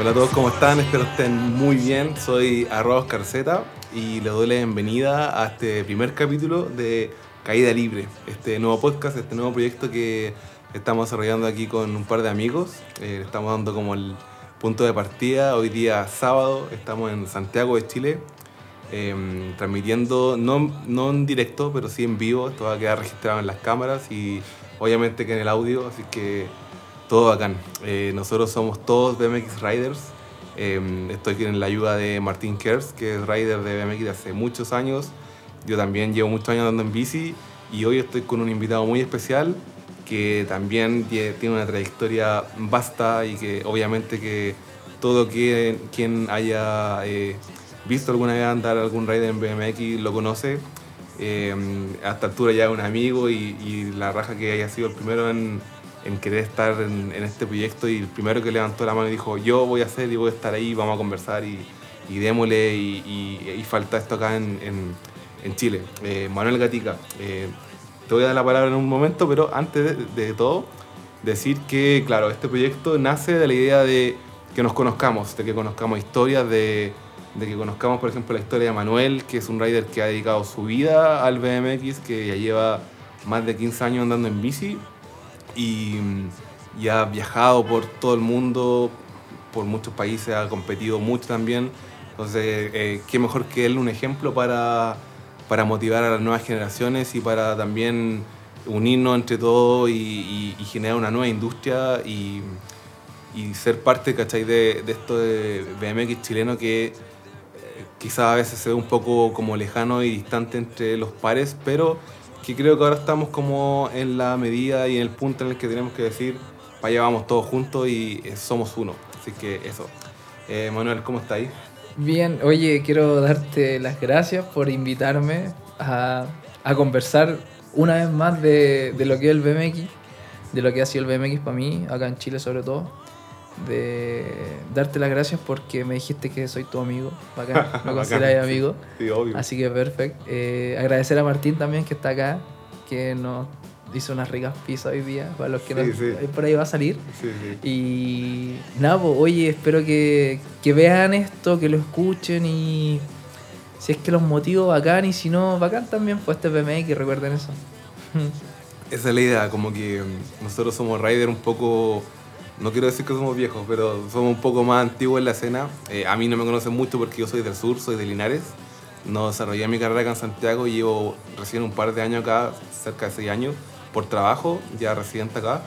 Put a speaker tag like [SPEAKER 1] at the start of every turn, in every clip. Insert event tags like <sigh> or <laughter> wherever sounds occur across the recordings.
[SPEAKER 1] Hola a todos, ¿cómo están? Espero estén muy bien. Soy Arroz Carceta y les doy la bienvenida a este primer capítulo de Caída Libre, este nuevo podcast, este nuevo proyecto que estamos desarrollando aquí con un par de amigos. Eh, estamos dando como el punto de partida. Hoy día sábado estamos en Santiago de Chile, em, transmitiendo, no, no en directo, pero sí en vivo. Esto va a quedar registrado en las cámaras y obviamente que en el audio, así que todo bacán. Eh, nosotros somos todos BMX Riders. Eh, estoy en la ayuda de Martín Kers, que es rider de BMX de hace muchos años. Yo también llevo muchos años andando en bici y hoy estoy con un invitado muy especial que también tiene una trayectoria vasta y que obviamente que todo quien, quien haya eh, visto alguna vez andar algún rider en BMX lo conoce. a esta altura ya es un amigo y, y la raja que haya sido el primero en, en querer estar en, este proyecto y el primero que levantó la mano y dijo yo voy a hacer y voy a estar ahí, vamos a conversar y, y démosle y, y, falta esto acá en, en, Chile. Eh, Manuel Gatica, eh, te voy a dar la palabra en un momento, pero antes de, todo, decir que, claro, este proyecto nace de la idea de que nos conozcamos, de que conozcamos historias, de, de que conozcamos, por ejemplo, la historia de Manuel, que es un rider que ha dedicado su vida al BMX, que ya lleva más de 15 años andando en bici y, ha viajado por todo el mundo, por muchos países, ha competido mucho también. Entonces, eh, qué mejor que él un ejemplo para, para motivar a las nuevas generaciones y para también unirnos entre todos y, generar una nueva industria y, y ser parte ¿cachai? De, de, esto de BMX chileno que eh, quizás a veces se ve un poco como lejano y distante entre los pares, pero que creo que ahora estamos como en la medida y en el punto en el que tenemos que decir, para allá vamos todos juntos y eh, somos uno. Así que eso. Eh, Manuel, ¿cómo estáis?
[SPEAKER 2] Bien, oye, quiero darte las gracias por invitarme a, a conversar una vez más de, de, lo que es el BMX, de lo que ha sido el BMX para mí, acá en Chile sobre todo de darte las gracias porque me dijiste que soy tu amigo, bacán, <laughs> me consideras amigo.
[SPEAKER 1] Sí, obvio.
[SPEAKER 2] Así que perfecto. Eh, agradecer a Martín también que está acá, que nos hizo unas ricas pizzas hoy día, para los que no, por ahí va a salir. Y nada, pues, oye, espero que, que, vean esto, que lo escuchen y si es que los motivo bacán y si no, bacán también, pues este BMX, recuerden eso. <laughs>
[SPEAKER 1] Esa es la idea, como que nosotros somos Rider un poco no quiero decir que somos viejos, pero somos un poco más antiguos en la escena. Eh, a mí no me conocen mucho porque yo soy del sur, soy de Linares. No desarrollé mi carrera acá en Santiago y llevo recién un par de años acá, cerca de seis años, por trabajo, ya residente acá,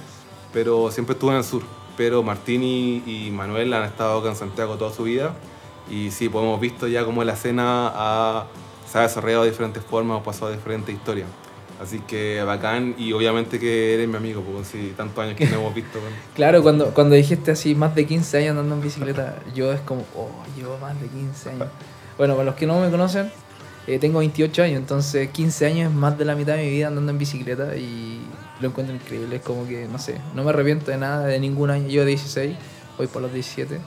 [SPEAKER 1] pero siempre estuve en el sur. Pero Martín y, Manuel han estado acá en Santiago toda su vida y sí, pues hemos visto ya cómo la escena ha, se ha desarrollado de diferentes formas, o pasado diferentes historias. Así que bacán y obviamente que eres mi amigo, porque si tantos años que no hemos visto. <laughs>
[SPEAKER 2] claro, cuando, cuando dijiste así más de 15 años andando en bicicleta, yo es como, oh, llevo más de 15 años. <laughs> Bueno, para los que no me conocen, eh, tengo 28 años, entonces 15 años es más de la mitad de mi vida andando en bicicleta y lo encuentro increíble. Es como que, no sé, no me arrepiento de nada, de ningún año. Yo 16, voy por los 17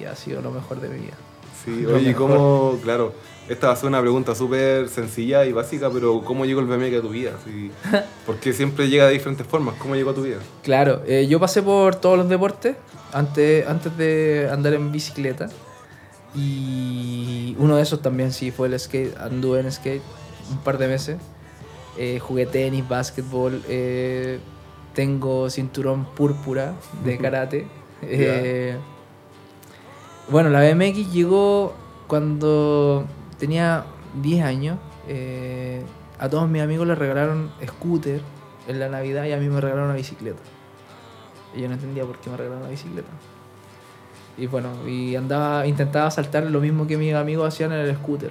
[SPEAKER 2] y ha sido lo mejor de mi vida.
[SPEAKER 1] Sí, <laughs> oye, ¿cómo, claro, esta va a ser una pregunta súper sencilla y básica, pero ¿cómo llegó el BMX a tu vida? <laughs> Porque siempre llega de diferentes formas. ¿Cómo llegó a tu vida?
[SPEAKER 2] Claro, eh, yo pasé por todos los deportes antes, antes de andar en bicicleta. Y uno de esos también sí fue el skate. Anduve en skate un par de meses. Eh, jugué tenis, básquetbol. Eh, tengo cinturón púrpura de karate. bueno, la BMX llegó cuando tenía 10 años, eh, a todos mis amigos les regalaron scooter en la Navidad y a mí me regalaron una bicicleta. Y yo no entendía por qué me regalaron una bicicleta. Y bueno, y andaba, intentaba saltar lo mismo que mis amigos hacían en el scooter.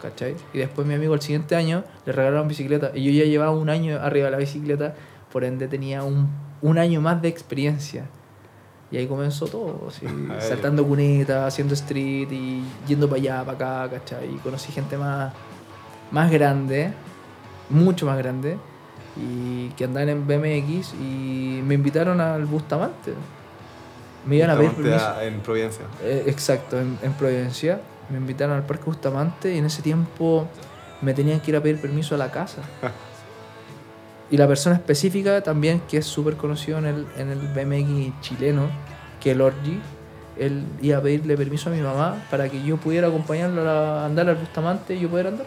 [SPEAKER 2] ¿Cachai? Y después mi amigo el siguiente año le regalaron bicicleta. Y yo ya llevaba un año arriba de la bicicleta, por ende tenía un, un año más de experiencia. Y ahí comenzó todo, así, <laughs> saltando cunetas, haciendo street y yendo para allá, para acá, ¿cachai? Y conocí gente más, más grande, mucho más grande, y que andaban en BMX y me invitaron al Bustamante.
[SPEAKER 1] Me iban a ver en Providencia.
[SPEAKER 2] Eh, exacto, en, en, Providencia. Me invitaron al Parque Bustamante y en ese tiempo me tenían que ir a pedir permiso a la casa. <laughs> Y la persona específica también, que es súper conocido en el, en el BMX chileno, que es el Orgi, él iba a pedirle permiso a mi mamá para que yo pudiera acompañarlo a andar al Bustamante y yo pudiera andar.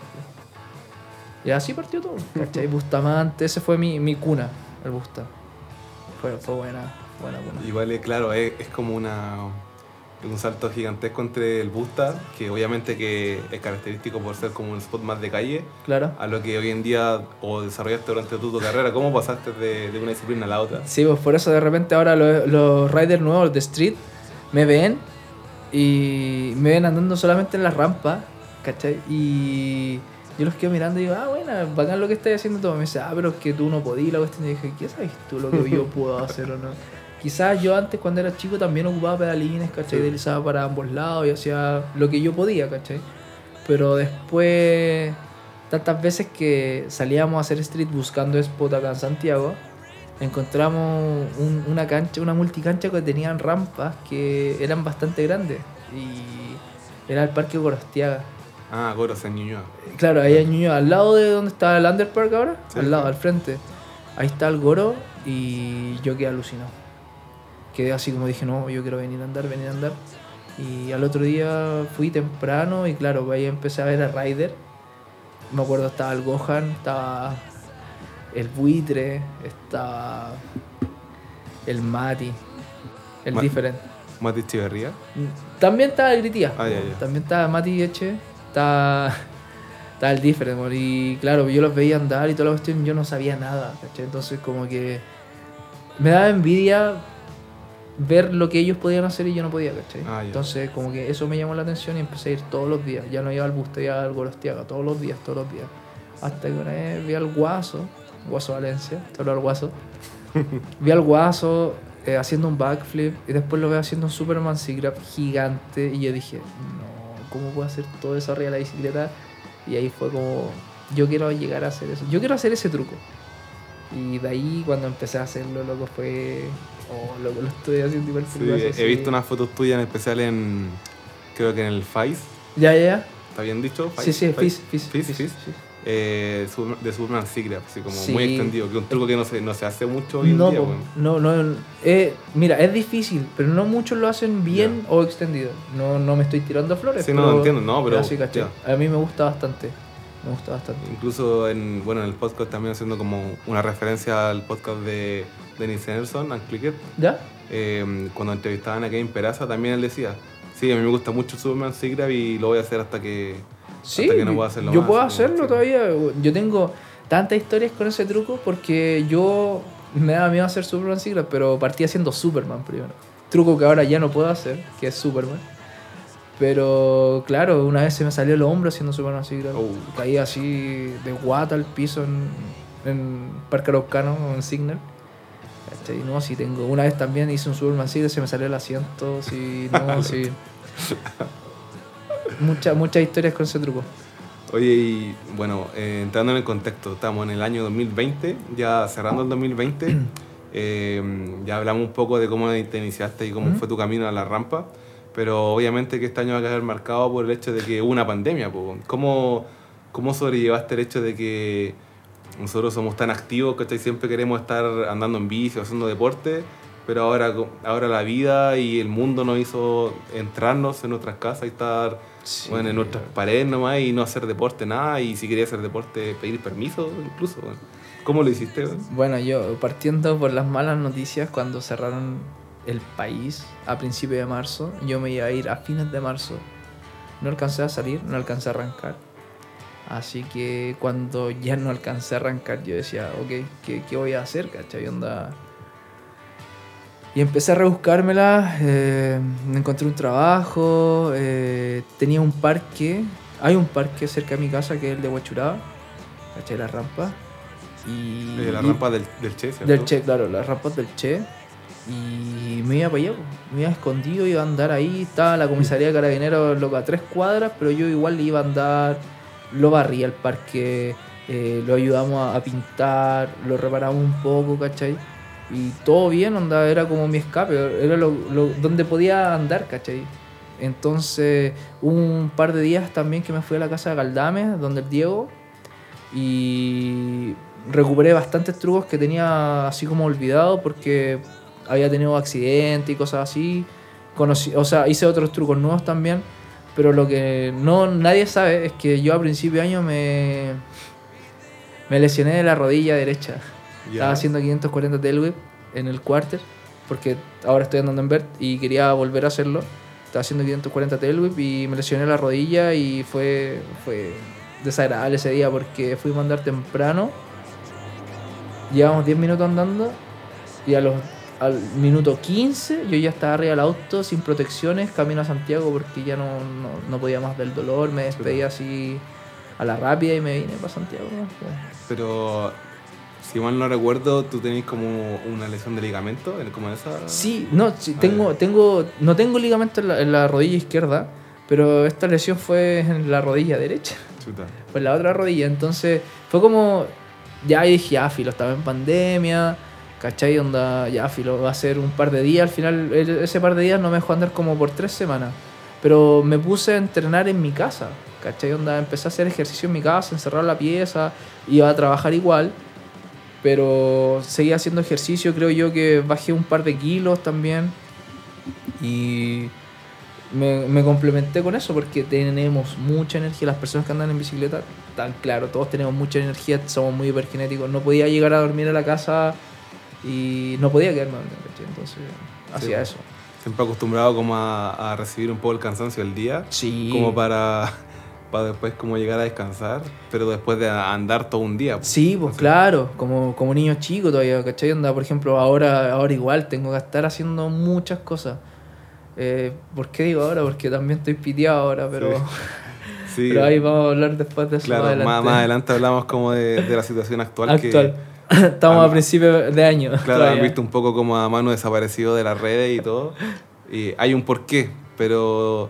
[SPEAKER 2] Y así partió todo, ¿cachai? <laughs> Bustamante, ese fue mi, mi cuna, el Busta. Fue, fue buena, buena cuna.
[SPEAKER 1] Igual, es claro, es, es como una un salto gigantesco entre el Busta, que obviamente que es característico por ser como un spot más de calle,
[SPEAKER 2] Claro.
[SPEAKER 1] a lo que hoy en día o desarrollaste durante tu, tu carrera. ¿Cómo pasaste de, de una disciplina a la otra?
[SPEAKER 2] Sí, pues por eso de repente ahora los, los riders nuevos de street me ven y me ven andando solamente en las rampas, ¿cachai? Y yo los quedo mirando y digo, ah, bueno, bacán lo que estás haciendo todo. Me dice, ah, pero es que tú no podías la cuestión. Y dije, ¿qué sabes tú lo que yo <laughs> puedo hacer o no? Quizás yo antes cuando era chico también ocupaba pedalines, ¿cachai?
[SPEAKER 1] Sí.
[SPEAKER 2] Deslizaba para ambos lados y hacía lo que yo podía, ¿cachai? Pero después, tantas veces que salíamos a hacer street buscando spot acá en Santiago, encontramos un- una cancha, una multicancha que tenían rampas que eran bastante grandes. Y era el Parque Gorostiaga.
[SPEAKER 1] Ah, Goro, en Ñuñoa.
[SPEAKER 2] Claro, ahí en Ñuñoa, al lado de donde está el Underpark ahora,
[SPEAKER 1] Sí,
[SPEAKER 2] al lado, al frente. Ahí está el Goro y yo quedé alucinado. Quedé así como dije, no, yo quiero venir a andar, venir a andar. Y al otro día fui temprano y claro, ahí empecé a ver a Ryder. Me acuerdo estaba el Gohan, estaba el buitre, estaba el Mati, el
[SPEAKER 1] Ma-
[SPEAKER 2] diferente.
[SPEAKER 1] Mati Echeverría.
[SPEAKER 2] También estaba el Gritía.
[SPEAKER 1] Ah, ya, ya.
[SPEAKER 2] También estaba Mati Eche. Está, está el Different. amor, Y claro, yo los veía andar y toda la cuestión. Yo no sabía nada. ¿cachai? Entonces, como que me daba envidia ver lo que ellos podían hacer y yo no podía. ¿cachai?
[SPEAKER 1] Ah.
[SPEAKER 2] Entonces, como que eso me llamó la atención y empecé a ir todos los días. Ya no iba al Busto, iba al Gorostiaga. Todos los días, todos los días. Hasta que una vez vi al Guaso, Guaso Valencia, solo al Guaso. <laughs> Vi al Guaso eh, haciendo un backflip y después lo veo haciendo un Superman Seagrab gigante y yo dije, no, ¿cómo puedo hacer todo eso arriba de la bicicleta? Y ahí fue como, yo quiero llegar a hacer eso, yo quiero hacer ese truco. Y de ahí cuando empecé a hacerlo, loco, fue, oh, loco, lo estoy haciendo igual
[SPEAKER 1] Sí, he
[SPEAKER 2] sí.
[SPEAKER 1] visto unas fotos tuyas en especial en. Creo que en el FICE.
[SPEAKER 2] Ya, ya, ya.
[SPEAKER 1] ¿Está bien dicho?
[SPEAKER 2] Sí, sí, Fizz, Fizz,
[SPEAKER 1] Fizz.
[SPEAKER 2] Fizz.
[SPEAKER 1] Eh, de Superman Secret, así como
[SPEAKER 2] Sí.
[SPEAKER 1] muy extendido. Que es un truco que no se, no se hace mucho hoy en
[SPEAKER 2] No,
[SPEAKER 1] día.
[SPEAKER 2] po,
[SPEAKER 1] weón.
[SPEAKER 2] no, no, eh, mira, es difícil, pero no muchos lo hacen bien o extendido. No, no me estoy tirando flores.
[SPEAKER 1] Sí, no,
[SPEAKER 2] pero-
[SPEAKER 1] entiendo, no, pero
[SPEAKER 2] así, ¿cachai? A mí me gusta bastante. Me gusta bastante.
[SPEAKER 1] Incluso en, bueno, en el podcast también haciendo como una referencia al podcast de Dennis Enerson, Unclicked,
[SPEAKER 2] ¿Ya?
[SPEAKER 1] eh, cuando entrevistaban a Kevin Peraza también él decía, sí, a mí me gusta mucho Superman Secret y lo voy a hacer hasta que,
[SPEAKER 2] Sí,
[SPEAKER 1] hasta que no pueda hacerlo
[SPEAKER 2] yo
[SPEAKER 1] más,
[SPEAKER 2] puedo hacerlo todavía. Yo tengo tantas historias con ese truco porque yo me daba miedo hacer Superman Secret, pero partí haciendo Superman primero. Truco que ahora ya no puedo hacer, que es Superman. Pero claro, una vez se me salió el hombro haciendo Superman Secret.
[SPEAKER 1] Oh.
[SPEAKER 2] Caí así de guata al piso en, en Parque Araucano, en Signal. ¿Cachai? No, sí tengo. Una vez también hice un Superman Secret, se me salió el asiento. Sí, no, <laughs> sí. Muchas muchas historias con ese truco.
[SPEAKER 1] Oye, y bueno, eh, entrando en el contexto, estamos en el año 2020, ya cerrando el 2020, <clears throat> eh, ya hablamos un poco de cómo te iniciaste y cómo
[SPEAKER 2] Ujú.
[SPEAKER 1] fue tu camino a la rampa, pero obviamente que este año va a quedar marcado por el hecho de que hubo una pandemia. po. ¿Cómo, ¿Cómo sobrellevaste el hecho de que nosotros somos tan activos que siempre queremos estar andando en bici o haciendo deporte? Pero ahora, ahora la vida y el mundo nos hizo entrarnos en nuestras casas y estar
[SPEAKER 2] Sí.
[SPEAKER 1] bueno, en nuestras paredes nomás y no hacer deporte, nada. Y si quería hacer deporte, pedir permiso incluso. ¿Cómo lo hiciste? weón?
[SPEAKER 2] Bueno, yo partiendo por las malas noticias, cuando cerraron el país a principios de marzo, yo me iba a ir a fines de marzo. No alcancé a salir, no alcancé a arrancar. Así que cuando ya no alcancé a arrancar, yo decía, ok, ¿qué, qué voy a hacer? ¿Cachai? Onda... Y empecé a rebuscármela, eh, encontré un trabajo, eh, tenía un parque, hay un parque cerca de mi casa que es el de Huachuraba, ¿cachai? La rampa. Y,
[SPEAKER 1] Eh, la
[SPEAKER 2] y-
[SPEAKER 1] rampa del, del Che, ¿cierto?
[SPEAKER 2] del Che, claro, las rampas del Che. Y me iba para allá, me iba escondido, iba a andar ahí. Estaba la comisaría de carabineros loca a tres cuadras, pero yo igual iba a andar, lo barría el parque, eh, lo ayudamos a, pintar, lo reparamos un poco, ¿cachai? Y todo bien, onda, era como mi escape, era donde podía andar, ¿cachai? Entonces, un par de días también que me fui a la casa de Galdame, donde el Diego, y recuperé bastantes trucos que tenía así como olvidado porque había tenido accidentes y cosas así. conocí, o sea, hice otros trucos nuevos también, pero lo que no nadie sabe es que yo a principio de año me, me lesioné de la rodilla derecha. Estaba haciendo 540 tail whip en el quarter, porque ahora estoy andando en vert y quería volver a hacerlo. Estaba haciendo 540 tail whip y me lesioné la rodilla y fue, fue desagradable ese día porque fuimos a andar temprano. Llevamos 10 minutos andando y a los, al minuto 15 yo ya estaba arriba del auto sin protecciones, camino a Santiago porque ya no, no, no podía más del dolor. Me despedí así a la rápida y me vine para Santiago. ¿no?
[SPEAKER 1] Pero, si mal no recuerdo, tú tenés como una lesión de ligamento, en- como esa...
[SPEAKER 2] Sí, no, sí,
[SPEAKER 1] Ah,
[SPEAKER 2] tengo, tengo, no tengo ligamento en la, en la rodilla izquierda, pero esta lesión fue en la rodilla derecha,
[SPEAKER 1] Chuta.
[SPEAKER 2] fue en la otra rodilla. Entonces fue como, ya dije, ya filo, estaba en pandemia, ¿cachai? Onda, ya filo, va a ser un par de días. Al final, ese par de días no me dejó andar como por tres semanas, pero me puse a entrenar en mi casa, ¿cachai? Onda, empecé a hacer ejercicio en mi casa, encerrar la pieza, iba a trabajar igual pero seguí haciendo ejercicio, creo yo que bajé un par de kilos también y me, me complementé con eso porque tenemos mucha energía, las personas que andan en bicicleta, tan claro, todos tenemos mucha energía, somos muy hiperkinéticos, no podía llegar a dormir a la casa y no podía quedarme a dormir, ¿cachai? entonces hacía
[SPEAKER 1] pues.
[SPEAKER 2] eso.
[SPEAKER 1] Siempre acostumbrado como a, a recibir un poco el cansancio del día,
[SPEAKER 2] Sí.
[SPEAKER 1] como para, <laughs> para después como llegar a descansar, pero después de andar todo un día. pues.
[SPEAKER 2] Sí, pues
[SPEAKER 1] Así.
[SPEAKER 2] claro, como, como niño chico todavía, ¿cachai? Onda, por ejemplo, ahora, ahora igual tengo que estar haciendo muchas cosas. Eh, ¿Por qué digo ahora? Porque también estoy piteado ahora, pero, <laughs>
[SPEAKER 1] Sí, <laughs>
[SPEAKER 2] pero ahí vamos a hablar después de eso
[SPEAKER 1] claro,
[SPEAKER 2] más
[SPEAKER 1] más
[SPEAKER 2] adelante.
[SPEAKER 1] más adelante hablamos como de, de la situación actual.
[SPEAKER 2] Actual.
[SPEAKER 1] Que,
[SPEAKER 2] Estamos
[SPEAKER 1] Ah,
[SPEAKER 2] a principios de año.
[SPEAKER 1] claro,
[SPEAKER 2] todavía.
[SPEAKER 1] han visto un poco como a mano desaparecido de las redes y todo. Y hay un porqué, pero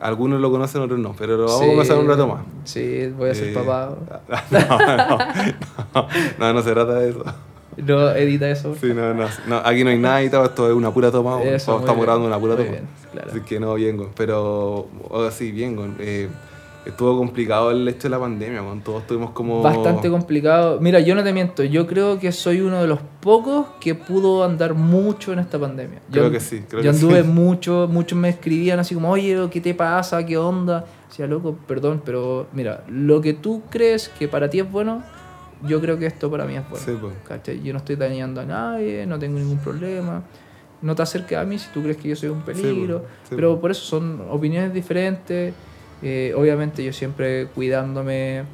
[SPEAKER 1] algunos lo conocen, otros no. Pero lo vamos
[SPEAKER 2] Sí,
[SPEAKER 1] a pasar un rato más.
[SPEAKER 2] Sí, voy a ser
[SPEAKER 1] Eh,
[SPEAKER 2] papá. <laughs>
[SPEAKER 1] No, no, no, no, se trata de eso.
[SPEAKER 2] No edita eso.
[SPEAKER 1] Sí, no, no, no, aquí no hay nada y todo, esto es una pura toma.
[SPEAKER 2] Eso,
[SPEAKER 1] estamos
[SPEAKER 2] bien,
[SPEAKER 1] grabando una pura toma.
[SPEAKER 2] bien, claro.
[SPEAKER 1] Así que no, bien, pero oh, sí, bien. Eh, estuvo complicado el hecho de la pandemia, güey. todos tuvimos como...
[SPEAKER 2] Bastante complicado. Mira, yo no te miento, yo creo que soy uno de los pocos que pudo andar mucho en esta pandemia.
[SPEAKER 1] Creo
[SPEAKER 2] Yo-
[SPEAKER 1] que sí, creo
[SPEAKER 2] yo
[SPEAKER 1] que
[SPEAKER 2] anduve
[SPEAKER 1] sí. <laughs>
[SPEAKER 2] mucho, muchos me escribían así como, oye, ¿qué te pasa? ¿Qué onda? Decía, loco, perdón, pero mira, lo que tú crees que para ti es bueno, yo creo que esto para mí es bueno.
[SPEAKER 1] Sí, pues.
[SPEAKER 2] ¿Cachai? Yo no estoy dañando a nadie, no tengo ningún problema. No te acerques a mí si tú crees que yo soy un peligro.
[SPEAKER 1] po, sí,
[SPEAKER 2] pero
[SPEAKER 1] po.
[SPEAKER 2] por eso son opiniones diferentes. Eh, obviamente yo siempre cuidándome.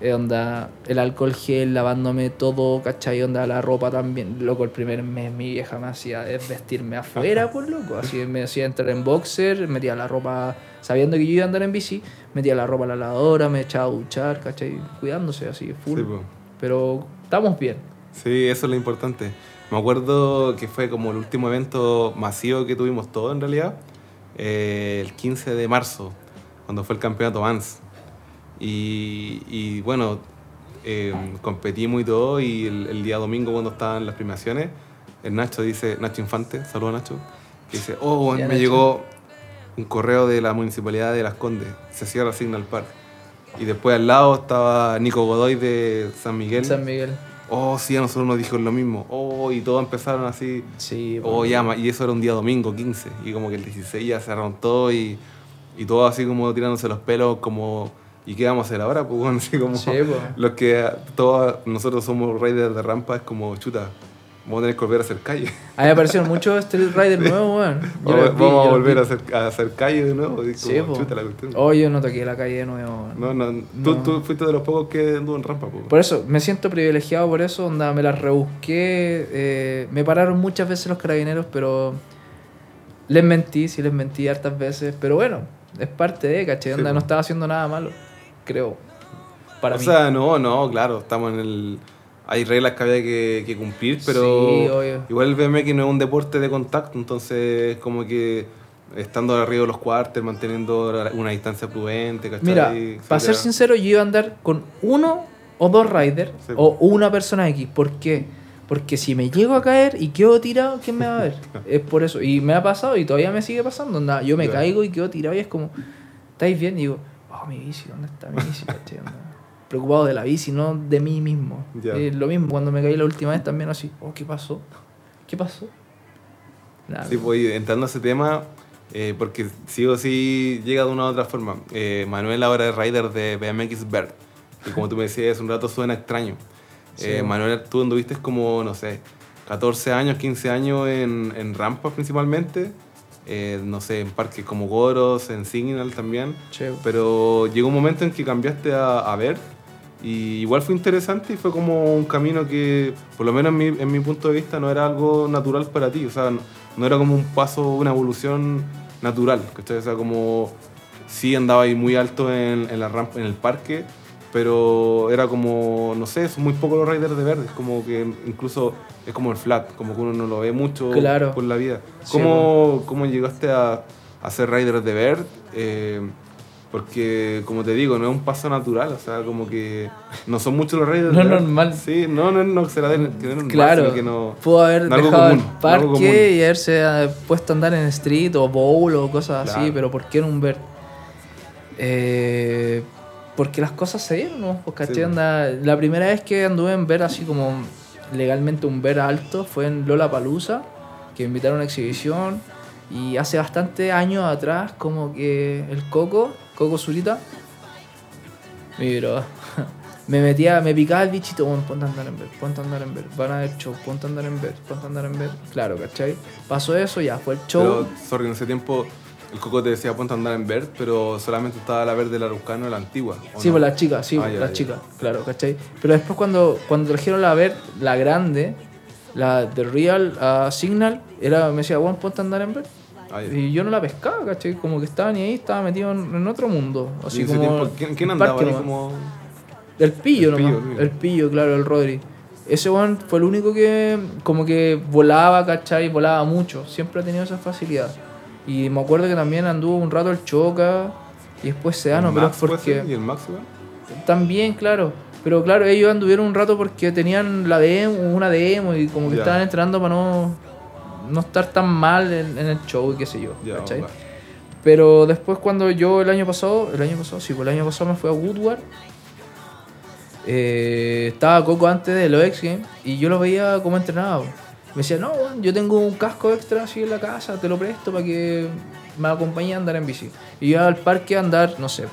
[SPEAKER 2] eh, onda, el alcohol gel, lavándome todo, ¿cachai? Onda, la ropa también. Loco, el primer mes mi vieja me hacía vestirme afuera, por loco. Así me hacía entrar en boxer, metía la ropa, sabiendo que yo iba a andar en bici, metía la ropa a la lavadora, me echaba a duchar, ¿cachai? Cuidándose así, full.
[SPEAKER 1] Sí, pues.
[SPEAKER 2] Pero estamos bien.
[SPEAKER 1] Sí, eso es lo importante. Me acuerdo que fue como el último evento masivo que tuvimos todos en realidad, eh, el 15 de marzo, cuando fue el campeonato Vans. Y, y bueno, eh, competimos y todo, y el, el día domingo cuando estaban las premiaciones, el Nacho dice, Nacho Infante, saludos Nacho, que dice, oh,
[SPEAKER 2] Ya,
[SPEAKER 1] me
[SPEAKER 2] Nacho.
[SPEAKER 1] llegó un correo de la municipalidad de Las Condes, se cierra Signal Park. Y después al lado estaba Nico Godoy de San Miguel.
[SPEAKER 2] San Miguel.
[SPEAKER 1] Oh, sí, a nosotros nos dijeron lo mismo. Oh, y todos empezaron así.
[SPEAKER 2] Sí,
[SPEAKER 1] Oh,
[SPEAKER 2] bueno.
[SPEAKER 1] llama. Y eso era un día domingo, 15. Y como que el 16 ya cerraron todo y, y todo así como tirándose los pelos, como. ¿Y qué vamos a hacer ahora? Pues bueno, <laughs> así como.
[SPEAKER 2] Sí, pues.
[SPEAKER 1] Los que todos nosotros somos raiders de rampa, es como chuta. Vamos a tener que volver a hacer calle.
[SPEAKER 2] Ahí aparecieron muchos Street Rider nuevos, weón. <laughs> Yo
[SPEAKER 1] Vamos,
[SPEAKER 2] vi,
[SPEAKER 1] a volver a hacer, a hacer calle de nuevo. Y
[SPEAKER 2] Sí,
[SPEAKER 1] como,
[SPEAKER 2] po.
[SPEAKER 1] chuta la cuestión.
[SPEAKER 2] Oh, yo no toqué la calle de nuevo. weón.
[SPEAKER 1] No, no, Tú,
[SPEAKER 2] No.
[SPEAKER 1] tú fuiste de los pocos que anduvo en rampa, pues.
[SPEAKER 2] Por eso, me siento privilegiado por eso, onda, me las rebusqué, eh, me pararon muchas veces los carabineros, pero les mentí, sí les mentí hartas veces, pero bueno, es parte de, ¿cachai?
[SPEAKER 1] Sí,
[SPEAKER 2] Onda,
[SPEAKER 1] po.
[SPEAKER 2] no estaba haciendo nada malo, creo, para
[SPEAKER 1] o
[SPEAKER 2] mí.
[SPEAKER 1] sea, no, no, claro, estamos en el... Hay reglas que había que, que cumplir, pero
[SPEAKER 2] Sí, obvio.
[SPEAKER 1] igual el BMX no es un deporte de contacto, entonces como que estando arriba de los cuartos, manteniendo una distancia prudente, ¿cachai?
[SPEAKER 2] Mira, para ser sincero, yo iba a andar con uno o dos riders
[SPEAKER 1] Sí,
[SPEAKER 2] o una persona X. ¿Por qué? Porque si me llego a caer y quedo tirado, ¿quién me va a ver? <laughs> es por eso. Y me ha pasado y todavía me sigue pasando. onda, yo me
[SPEAKER 1] Ya.
[SPEAKER 2] caigo y quedo tirado y es como, ¿estáis bien? Y digo, oh, mi bici, ¿dónde está mi bici? <laughs> Preocupado de la bici, no de mí mismo.
[SPEAKER 1] Ya.
[SPEAKER 2] Eh, lo mismo cuando me caí la última vez también así, oh, ¿qué pasó? ¿Qué pasó? Nada.
[SPEAKER 1] Sí, pues entrando a ese tema, eh, porque sí o sí llega de una u otra forma. Eh, Manuel ahora es rider de BMX Vert, y como tú me decías, un rato suena extraño.
[SPEAKER 2] Sí.
[SPEAKER 1] Eh, Manuel, tú anduviste como, no sé, 14 años, 15 años en, en rampas principalmente, eh, no sé, en parques como Goros, en Signal también,
[SPEAKER 2] Che,
[SPEAKER 1] pero llegó un momento en que cambiaste a, a Vert y igual fue interesante y fue como un camino que, por lo menos en mi, en mi punto de vista, no era algo natural para ti, o sea, no, no era como un paso, una evolución natural, ¿cachai? O sea, como sí andaba ahí muy alto en, en la rampa, en el parque, pero era como, no sé, son muy pocos los riders de verde, es como que incluso es como el flat, como que uno no lo ve mucho
[SPEAKER 2] Claro.
[SPEAKER 1] por la vida.
[SPEAKER 2] Sí,
[SPEAKER 1] ¿Cómo, cómo llegaste a, a ser rider de verde? Eh, porque, como te digo, no es un paso natural, o sea, como que no son muchos los riders <laughs>
[SPEAKER 2] No
[SPEAKER 1] de
[SPEAKER 2] es
[SPEAKER 1] verde.
[SPEAKER 2] normal.
[SPEAKER 1] Sí, no, no, no será de, que no es normal,
[SPEAKER 2] Claro,
[SPEAKER 1] que no...
[SPEAKER 2] pudo haber dejado
[SPEAKER 1] común,
[SPEAKER 2] el parque y haberse eh, puesto a andar en street o bowl o cosas así,
[SPEAKER 1] Claro.
[SPEAKER 2] pero ¿por qué en un vert? Eh, porque las cosas se dieron, ¿no? Pues.
[SPEAKER 1] Sí.
[SPEAKER 2] La primera vez que anduve en ver así como legalmente un ver alto fue en Lola Palusa, que me invitaron a una exhibición. Y hace bastante años atrás, como que el Coco, Coco Zurita, mi bro, <laughs> me metía, me picaba el bichito, bueno, ponte a andar en ver, ponte a andar en ver, van a ver show, ponte a andar en ver, ponte a andar en ver. Claro, ¿cachai? Pasó eso, ya fue el show.
[SPEAKER 1] Pero, sorry, en ese tiempo el Coco te decía ponte a andar en verde, pero solamente estaba la verde del Araucano, la antigua. ¿o
[SPEAKER 2] Sí,
[SPEAKER 1] no?
[SPEAKER 2] pues la chica, sí,
[SPEAKER 1] Ah, ya,
[SPEAKER 2] la
[SPEAKER 1] ya.
[SPEAKER 2] chica, claro, ¿cachai? Pero después cuando, cuando trajeron la ver, la grande, la de Real a Signal, era, me decía, bueno, ponte a andar en ver.
[SPEAKER 1] Ah, ya.
[SPEAKER 2] Y yo no la pescaba, ¿cachai? Como que estaba ni ahí, estaba metido en, en otro mundo. Así como.
[SPEAKER 1] tiempo, ¿quién, quién andaba ahí como...?
[SPEAKER 2] El pillo
[SPEAKER 1] El
[SPEAKER 2] nomás.
[SPEAKER 1] pillo,
[SPEAKER 2] el pillo, claro, el Rodri. Ese weón fue el único que como que volaba, ¿cachai? Volaba mucho. Siempre ha tenido esa facilidad. Y me acuerdo que también anduvo un rato el Choca y después Sedano,
[SPEAKER 1] ¿El
[SPEAKER 2] pero
[SPEAKER 1] Max ser? ¿Y
[SPEAKER 2] porque...
[SPEAKER 1] el Max igual?
[SPEAKER 2] También, claro. Pero claro, ellos anduvieron un rato porque tenían la demo, una demo y como que estaban entrenando para no, no estar tan mal en, en el show y qué sé yo. ¿cachai? Pero después cuando yo el año pasado, el año pasado, sí, pues el año pasado me fui a Woodward. eh, estaba Coco antes de los X Games y yo lo veía como entrenado. Me decía, no, yo tengo un casco extra así en la casa, te lo presto para que me acompañe a andar en bici. Y yo iba al parque a andar, no sé,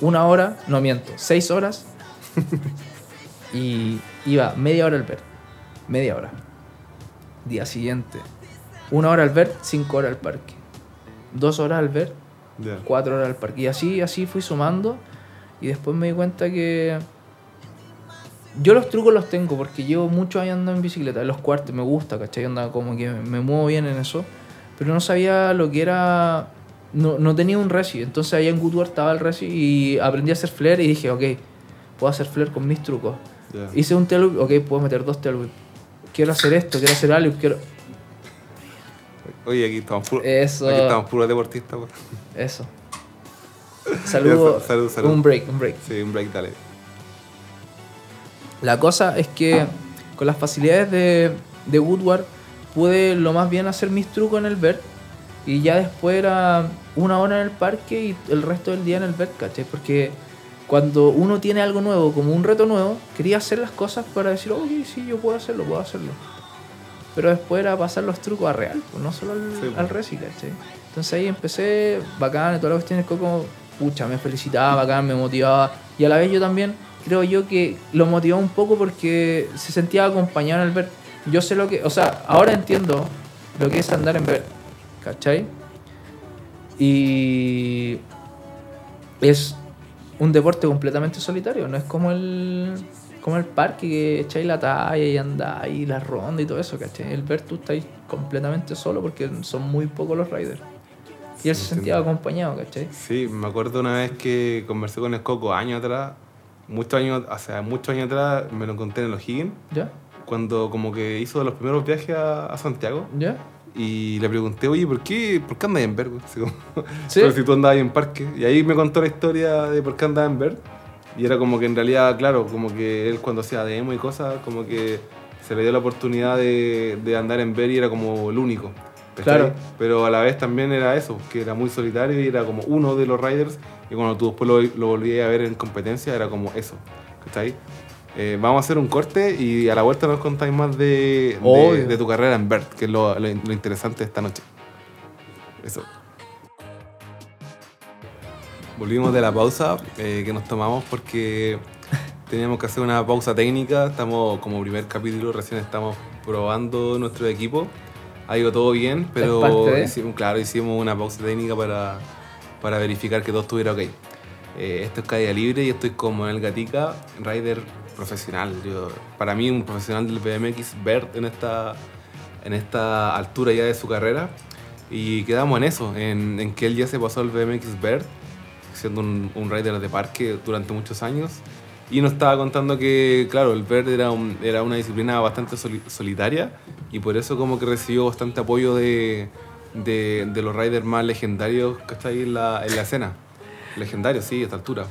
[SPEAKER 2] una hora, no miento, seis horas. <laughs> y iba media hora al ver, media hora. Día siguiente, una hora al ver, cinco horas al parque. Dos horas al ver, cuatro horas al parque. Y así, así fui sumando. Y después me di cuenta que. Yo los trucos los tengo porque llevo muchos años andando en bicicleta. Los cuartos me gusta, ¿cachai? Anda como que me muevo bien en eso. Pero no sabía lo que era. No, no tenía un resi. Entonces allá en Goodward estaba el resi y aprendí a hacer flare y dije, ok, puedo hacer flare con mis trucos.
[SPEAKER 1] Ya.
[SPEAKER 2] Hice un tail ok, puedo meter dos tail. Quiero hacer esto, quiero hacer algo, quiero.
[SPEAKER 1] Oye, aquí estamos puros...
[SPEAKER 2] Eso.
[SPEAKER 1] Aquí estamos puros deportistas.
[SPEAKER 2] Eso. <laughs> Saludo.
[SPEAKER 1] Ya, salud, salud.
[SPEAKER 2] Un break, un break.
[SPEAKER 1] Sí, un break, dale.
[SPEAKER 2] La cosa es que con las facilidades de, de Woodward pude lo más bien hacer mis trucos en el vert y ya después era una hora en el parque y el resto del día en el vert, ¿cachai? Porque cuando uno tiene algo nuevo, como un reto nuevo, quería hacer las cosas para decir, ok, sí, yo puedo hacerlo, puedo hacerlo. Pero después era pasar los trucos a real, pues, no solo al,
[SPEAKER 1] Sí, pues.
[SPEAKER 2] al reci, ¿cachai? Entonces ahí empecé bacán, y toda la cuestión el coco, pucha, me felicitaba, bacán, me motivaba. Y a la vez yo también creo yo que lo motivó un poco porque se sentía acompañado en el ver. Yo sé lo que, o sea, ahora entiendo lo que es andar en ver, ¿cachai? Y es un deporte completamente solitario, no es como el como el parque que echáis la talla y andáis y la ronda y todo eso, ¿cachai? El ver tú estáis completamente solo porque son muy pocos los riders. Y él se sentía acompañado, ¿cachai?
[SPEAKER 1] Sí, me acuerdo una vez que conversé con el Coco años atrás, muchos años, o sea, muchos años atrás me lo encontré en los Higgins,
[SPEAKER 2] ¿Ya?
[SPEAKER 1] cuando como que hizo los primeros viajes a, a Santiago
[SPEAKER 2] ¿Ya?
[SPEAKER 1] y le pregunté, oye, ¿por qué, por qué andas en Verde? Así como, <laughs>
[SPEAKER 2] Sí.
[SPEAKER 1] Pero si tú andabas ahí en parque. Y ahí me contó la historia de por qué andaba en Verde. Y era como que en realidad, claro, como que él cuando hacía demo y cosas, como que se le dio la oportunidad de, de andar en Verde y era como el único.
[SPEAKER 2] Claro.
[SPEAKER 1] Pero a la vez también era eso, que era muy solitario y era como uno de los riders. Y cuando tú después lo, lo volvías a ver en competencia, era como eso. ¿Cachai? Eh, vamos a hacer un corte y a la vuelta nos contáis más de, de, de tu carrera en Verde, que es lo, lo- lo interesante de esta noche. Eso. Volvimos de la pausa eh, que nos tomamos porque teníamos que hacer una pausa técnica. Estamos como primer capítulo, recién estamos probando nuestro equipo. Ha ido todo bien, pero hicimos, claro, hicimos una pausa técnica para, para verificar que todo estuviera ok. Eh, esto es caída libre y estoy con Manuel Gatica, rider profesional. Yo, para mí, un profesional del BMX verde en esta, en esta altura ya de su carrera. Y quedamos en eso, en, en que él ya se pasó al BMX verde, siendo un, un rider de parque durante muchos años. Y nos estaba contando que, claro, el verde era, un- era una disciplina bastante soli- solitaria y por eso como que recibió bastante apoyo de, de, de los riders más legendarios que está ahí en la, en la escena. Legendarios, sí, a esta altura.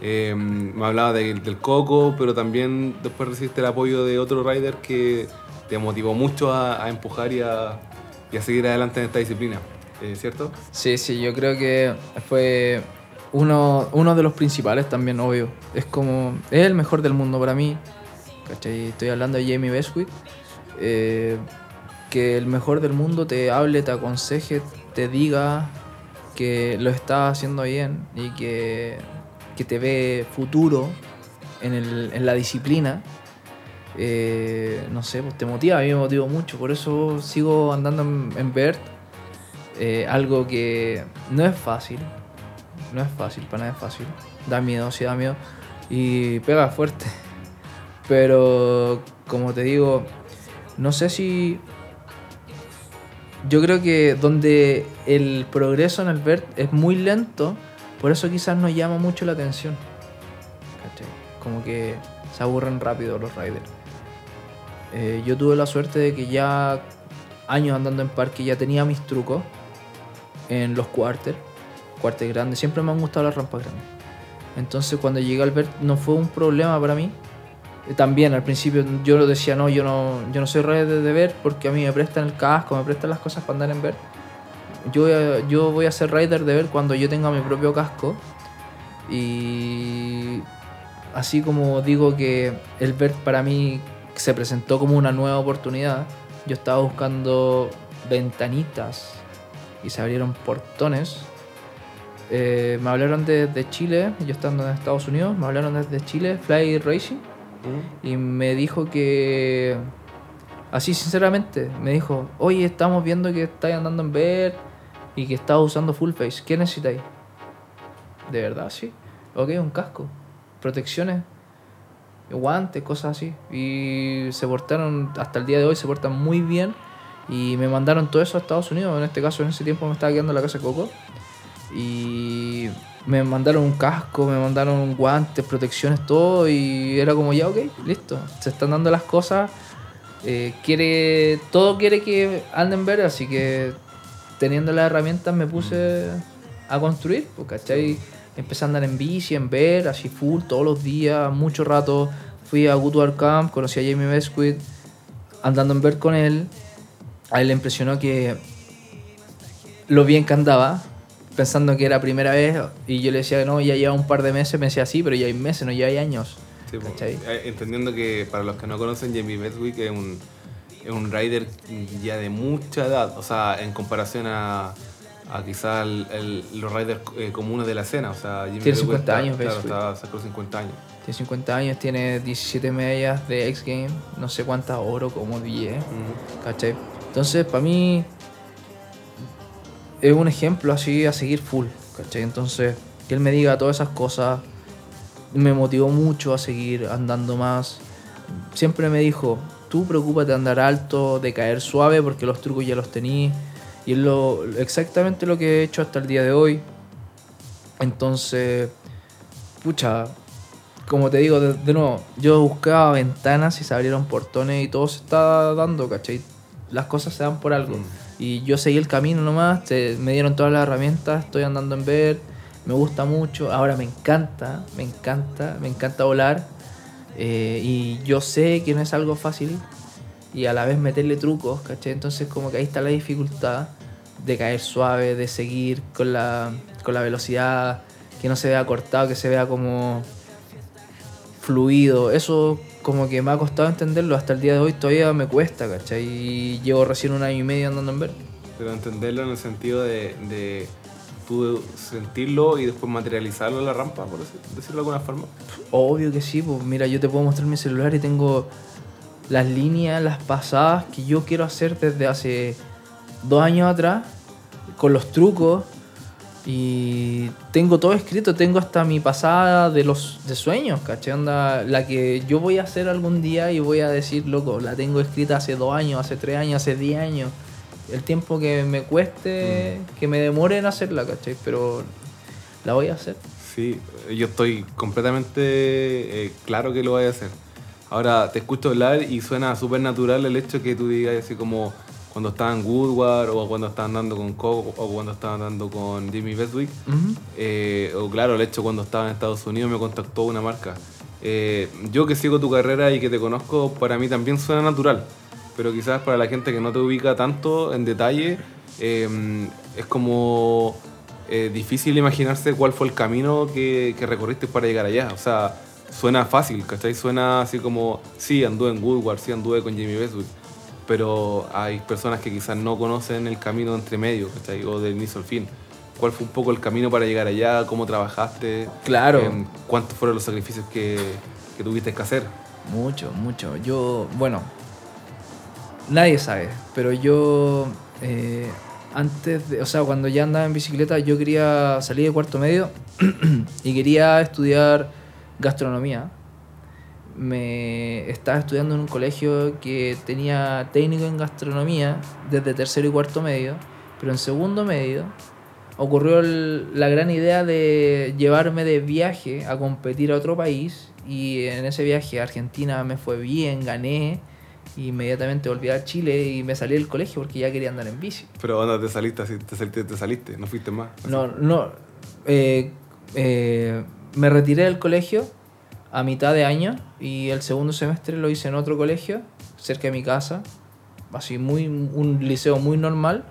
[SPEAKER 1] Eh, me hablaba de- del Coco, pero también después recibiste el apoyo de otro rider que te motivó mucho a, a empujar y a, y a seguir adelante en esta disciplina, eh, ¿cierto?
[SPEAKER 2] Sí, sí, yo creo que fue uno, uno de los principales también, obvio. Es como, es el mejor del mundo para mí. Estoy hablando de Jamie Beswick. eh, que el mejor del mundo te hable, te aconseje, te diga que lo estás haciendo bien y que, que te ve futuro en, el- en la disciplina. eh, no sé, pues te motiva, a mí me motiva mucho, por eso sigo andando en, en Vert, eh, algo que no es fácil, no es fácil, para nada es fácil, da miedo, sí da miedo, y pega fuerte, <laughs> pero como te digo, no sé si... Yo creo que donde el progreso en el Vert es muy lento, por eso quizás no llama mucho la atención. Como que se aburren rápido los riders. Eh, yo tuve la suerte de que ya años andando en parque ya tenía mis trucos en los quarters, quarters grandes. Siempre me han gustado las rampas grandes. Entonces cuando llegué al Vert no fue un problema para mí. También al principio yo lo decía, no, yo no, yo no soy rider de Vert porque a mí me prestan el casco, me prestan las cosas para andar en Vert. Yo, yo voy a ser rider de Vert cuando yo tenga mi propio casco. Y así como digo que el Vert para mí se presentó como una nueva oportunidad, yo estaba buscando ventanitas y se abrieron portones. Eh, me hablaron desde Chile, yo estando en Estados Unidos, me hablaron desde Chile, Fly Racing, y me dijo que, así sinceramente, me dijo, oye, estamos viendo que estáis andando en Vert y que estás usando full face, ¿qué necesitáis? De verdad, sí. Ok, un casco, protecciones, guantes, cosas así. Y se portaron, hasta el día de hoy se portan muy bien. Y me mandaron todo eso a Estados Unidos. En este caso, en ese tiempo me estaba quedando en la casa de Coco. Y me mandaron un casco, me mandaron guantes, protecciones, todo. Y era como, ya, ok, listo. Se están dando las cosas. Eh, quiere, todo quiere que anden ver, así que teniendo las herramientas me puse a construir, pues, ¿cachai? Empecé a andar en bici, en ver, así full, todos los días, mucho rato. Fui a Goodward Camp, conocí a Jamie Besquit, andando en ver con él. A él le impresionó que lo bien que andaba, pensando que era primera vez. Y yo le decía, no, ya lleva un par de meses. Me decía, sí, pero ya hay meses, no ya hay años.
[SPEAKER 1] Sí. Eh, Entendiendo que para los que no conocen, Jamie Beswick es un, es un rider ya de mucha edad, o sea, en comparación a, a quizás los riders eh, comunes de la escena. O sea, Jamie
[SPEAKER 2] Tiene
[SPEAKER 1] Beswick
[SPEAKER 2] 50
[SPEAKER 1] está-
[SPEAKER 2] años,
[SPEAKER 1] Claro, está sacó 50 años.
[SPEAKER 2] Tiene 50 años, tiene 17 medallas de X Games, no sé cuántas oro, como 10.
[SPEAKER 1] Mm.
[SPEAKER 2] ¿Cachai? Entonces, para mí es un ejemplo así a seguir full, ¿cachai? Entonces, que él me diga todas esas cosas me motivó mucho a seguir andando más. Siempre me dijo, tú preocúpate de andar alto, de caer suave, porque los trucos ya los tení. Y es exactamente lo que he hecho hasta el día de hoy. Entonces, pucha, como te digo, de, de nuevo, yo buscaba ventanas y se abrieron portones y todo se está dando, ¿cachai? Las cosas se dan por algo.
[SPEAKER 1] Mm.
[SPEAKER 2] Y yo seguí el camino nomás, te- me dieron todas las herramientas, estoy andando en ver, me gusta mucho, ahora me encanta, me encanta, me encanta volar. eh, y yo sé que no es algo fácil y a la vez meterle trucos, ¿cachai? Entonces como que ahí está la dificultad de caer suave, de seguir con la, con la velocidad, que no se vea cortado, que se vea como fluido. Eso como que me ha costado entenderlo hasta el día de hoy, todavía me cuesta, ¿cachai? Y llevo recién un año y medio andando en ver.
[SPEAKER 1] Pero entenderlo en el sentido de, de tú sentirlo y después materializarlo en la rampa, por decirlo de alguna forma.
[SPEAKER 2] Obvio que sí, pues mira, yo te puedo mostrar mi celular y tengo las líneas, las pasadas que yo quiero hacer desde hace dos años atrás, con los trucos. Y tengo todo escrito, tengo hasta mi pasada de los de sueños, ¿cachai? Onda, la que yo voy a hacer algún día y voy a decir, loco, la tengo escrita hace dos años, hace tres años, hace diez años. El tiempo que me cueste, que me demore en hacerla, ¿cachai? Pero la voy a hacer.
[SPEAKER 1] Sí, yo estoy completamente eh, claro que lo voy a hacer. Ahora te escucho hablar y suena súper natural el hecho que tú digas así como cuando estaba en Woodward o cuando estaba andando con Coco o cuando estaba andando con Jimmy Beswick. Eh, o claro, el hecho cuando estaba en Estados Unidos me contactó una marca. Eh, yo que sigo tu carrera y que te conozco, para mí también suena natural. Pero quizás para la gente que no te ubica tanto en detalle, eh, es como difícil imaginarse cuál fue el camino que, que recorriste para llegar allá. O sea, suena fácil, ¿cachai? Suena así como, sí, anduve en Woodward, sí, anduve con Jimmy Beswick, pero hay personas que quizás no conocen el camino entre medio, ¿cachai? O del inicio al fin. ¿Cuál fue un poco el camino para llegar allá? ¿Cómo trabajaste?
[SPEAKER 2] Claro.
[SPEAKER 1] Em, ¿Cuántos fueron los sacrificios que, que tuviste que hacer?
[SPEAKER 2] Mucho, mucho. Yo, bueno, nadie sabe, pero yo, eh, antes de, o sea, cuando ya andaba en bicicleta, yo quería salir de cuarto medio <clears throat> y quería estudiar gastronomía. Me estaba estudiando en un colegio que tenía técnico en gastronomía desde tercero y cuarto medio, pero en segundo medio ocurrió el- la gran idea de llevarme de viaje a competir a otro país y en ese viaje a Argentina me fue bien, gané y inmediatamente volví a Chile y me salí del colegio porque ya quería andar en bici.
[SPEAKER 1] Pero ¿dónde te saliste? ¿Te saliste, te saliste? ¿No fuiste más? Así.
[SPEAKER 2] No, no. eh, eh, me retiré del colegio a mitad de año y el segundo semestre lo hice en otro colegio, cerca de mi casa. Así, muy, un liceo muy normal,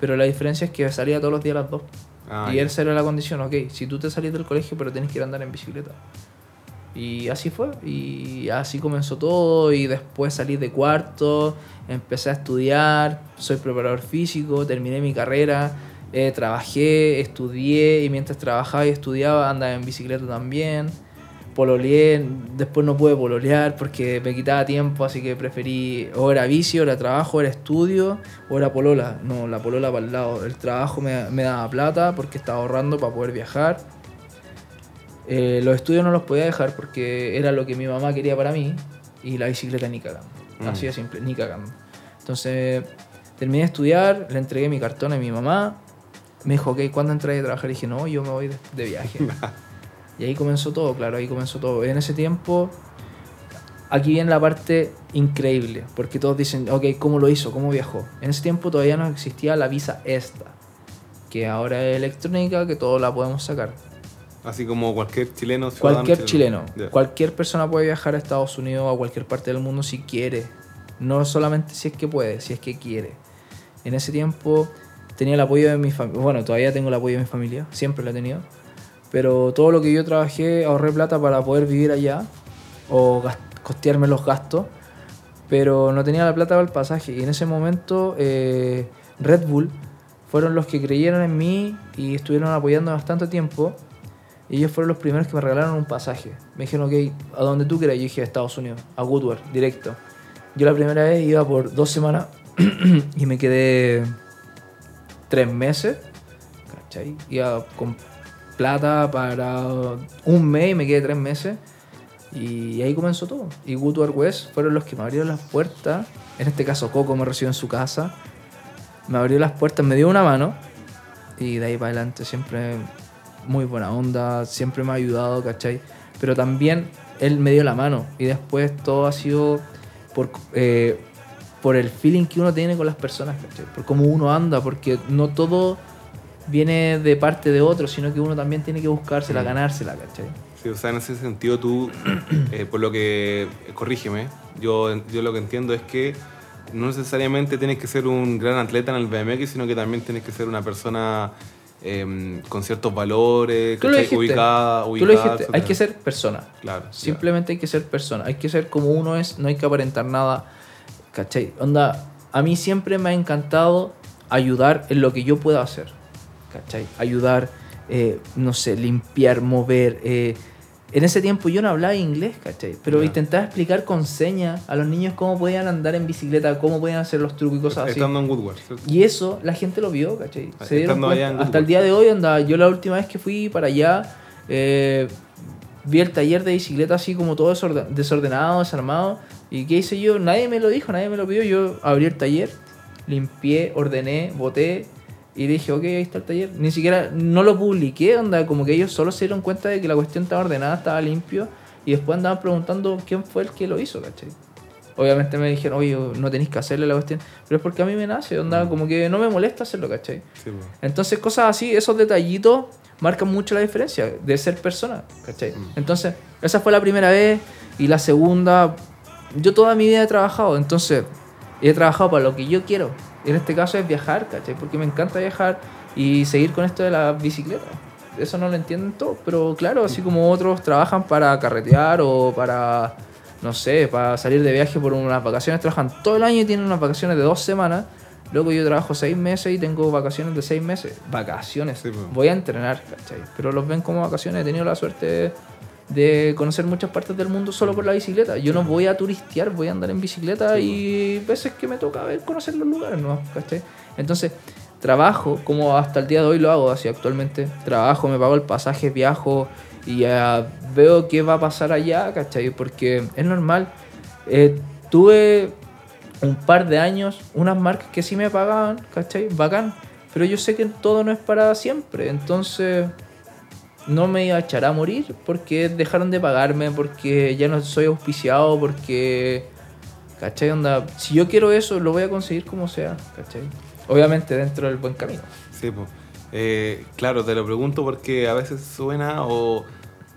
[SPEAKER 2] pero la diferencia es que salía todos los días a las 2.
[SPEAKER 1] Ah,
[SPEAKER 2] y esa era la condición, ok, si tú te salís del colegio, pero tienes que ir a andar en bicicleta. Y así fue, y así comenzó todo, y después salí de cuarto, empecé a estudiar, soy preparador físico, terminé mi carrera, eh, trabajé, estudié, y mientras trabajaba y estudiaba andaba en bicicleta también, pololeé, después no pude pololear porque me quitaba tiempo, así que preferí, o era vicio, era trabajo, era estudio, o era polola, no, la polola para el lado, el trabajo me, me daba plata porque estaba ahorrando para poder viajar. Eh, los estudios no los podía dejar porque era lo que mi mamá quería para mí y la bicicleta ni cagando.
[SPEAKER 1] Mm.
[SPEAKER 2] Así de simple, ni cagando. Entonces terminé de estudiar, le entregué mi cartón a mi mamá. Me dijo, ok, ¿cuándo entré a trabajar? Y dije, no, yo me voy de, de viaje. <laughs> y ahí comenzó todo, claro, ahí comenzó todo. En ese tiempo, aquí viene la parte increíble, porque todos dicen, ok, ¿cómo lo hizo? ¿Cómo viajó? En ese tiempo todavía no existía la visa esta, que ahora es electrónica, que todos la podemos sacar.
[SPEAKER 1] Así como cualquier chileno.
[SPEAKER 2] Cualquier chileno,
[SPEAKER 1] Ya.
[SPEAKER 2] cualquier persona puede viajar a Estados Unidos o a cualquier parte del mundo si quiere. No solamente si es que puede, si es que quiere. En ese tiempo tenía el apoyo de mi familia. Bueno, todavía tengo el apoyo de mi familia, siempre lo he tenido. Pero todo lo que yo trabajé, ahorré plata para poder vivir allá o costearme los gastos. Pero no tenía la plata para el pasaje. Y en ese momento, eh, Red Bull fueron los que creyeron en mí y estuvieron apoyando bastante tiempo. Ellos fueron los primeros que me regalaron un pasaje. Me dijeron, ok, a donde tú quieras. Yo dije, a Estados Unidos, a Woodward, directo. Yo la primera vez iba por dos semanas <clears throat> y me quedé tres meses. ¿Cachai? Iba con plata para un mes y me quedé tres meses. Y ahí comenzó todo. Y Woodward West fueron los que me abrieron las puertas. En este caso, Coco me recibió en su casa. Me abrió las puertas, me dio una mano. Y de ahí para adelante siempre muy buena onda, siempre me ha ayudado, ¿cachai? Pero también él me dio la mano y después todo ha sido por, eh, por el feeling que uno tiene con las personas, ¿cachai? Por cómo uno anda, porque no todo viene de parte de otro, sino que uno también tiene que buscársela,
[SPEAKER 1] Mm.
[SPEAKER 2] ganársela, ¿cachai?
[SPEAKER 1] Sí, o sea, en ese sentido tú, <clears throat> eh, por lo que, eh, corrígeme, yo, yo lo que entiendo es que no necesariamente tienes que ser un gran atleta en el BMX, sino que también tienes que ser una persona em, con ciertos valores,
[SPEAKER 2] Tú lo dijiste,
[SPEAKER 1] ubicada,
[SPEAKER 2] Tú
[SPEAKER 1] ubicada,
[SPEAKER 2] lo dijiste, hay que ser persona.
[SPEAKER 1] Claro.
[SPEAKER 2] Simplemente hay que ser persona, hay que ser como uno es, no hay que aparentar nada, ¿cachai? Onda, a mí siempre me ha encantado ayudar en lo que yo pueda hacer. ¿Cachai? Ayudar, eh, no sé, limpiar, mover. eh, en ese tiempo yo no hablaba inglés, ¿cachai? Pero intentaba explicar con señas a los niños cómo podían andar en bicicleta, cómo podían hacer los trucos y cosas así.
[SPEAKER 1] Estando en Woodward.
[SPEAKER 2] Y eso la gente lo vio, ¿cachai? Se dieron Hasta el día de hoy, anda, yo la última vez que fui para allá, eh, vi el taller de bicicleta así como todo desorden- desordenado, desarmado. ¿Y qué hice yo? Nadie me lo dijo, nadie me lo pidió. Yo abrí el taller, limpié, ordené, boté y dije, ok, ahí está el taller. Ni siquiera, no lo publiqué, onda, como que ellos solo se dieron cuenta de que la cuestión estaba ordenada, estaba limpio. Y después andaban preguntando quién fue el que lo hizo, ¿cachai? Obviamente me dijeron, oye, no tenéis que hacerle la cuestión. Pero es porque a mí me nace, onda, como que no me molesta hacerlo, ¿cachai?
[SPEAKER 1] Sí.
[SPEAKER 2] Entonces, cosas así, esos detallitos marcan mucho la diferencia de ser persona, ¿cachai?
[SPEAKER 1] Mm.
[SPEAKER 2] Entonces, esa fue la primera vez. Y la segunda, yo toda mi vida he trabajado, entonces, he trabajado para lo que yo quiero. En este caso es viajar, ¿cachai? Porque me encanta viajar y seguir con esto de la bicicleta. Eso no lo entienden todos, pero claro, así como otros trabajan para carretear o para, no sé, para salir de viaje por unas vacaciones, trabajan todo el año y tienen unas vacaciones de dos semanas. Luego yo trabajo seis meses y tengo vacaciones de seis meses. Vacaciones.
[SPEAKER 1] Sí, pues.
[SPEAKER 2] Voy a entrenar, ¿cachai? Pero los ven como vacaciones. He tenido la suerte de conocer muchas partes del mundo solo por la bicicleta. Yo no voy a turistear, voy a andar en bicicleta y veces que me toca ver, conocer los lugares, ¿no? ¿cachai? Entonces, trabajo, como hasta el día de hoy lo hago así actualmente. Trabajo, me pago el pasaje, viajo y ya veo qué va a pasar allá, ¿cachai? Porque es normal. Eh, tuve un par de años unas marcas que sí me pagaban, ¿cachai? Bacán. Pero yo sé que todo no es para siempre. Entonces no me iba a echar a morir porque dejaron de pagarme, porque ya no soy auspiciado, porque... ¿Cachai? Onda, si yo quiero eso, lo voy a conseguir como sea, ¿cachai? Obviamente dentro del buen camino.
[SPEAKER 1] Sí, pues. Claro, te lo pregunto porque a veces suena o,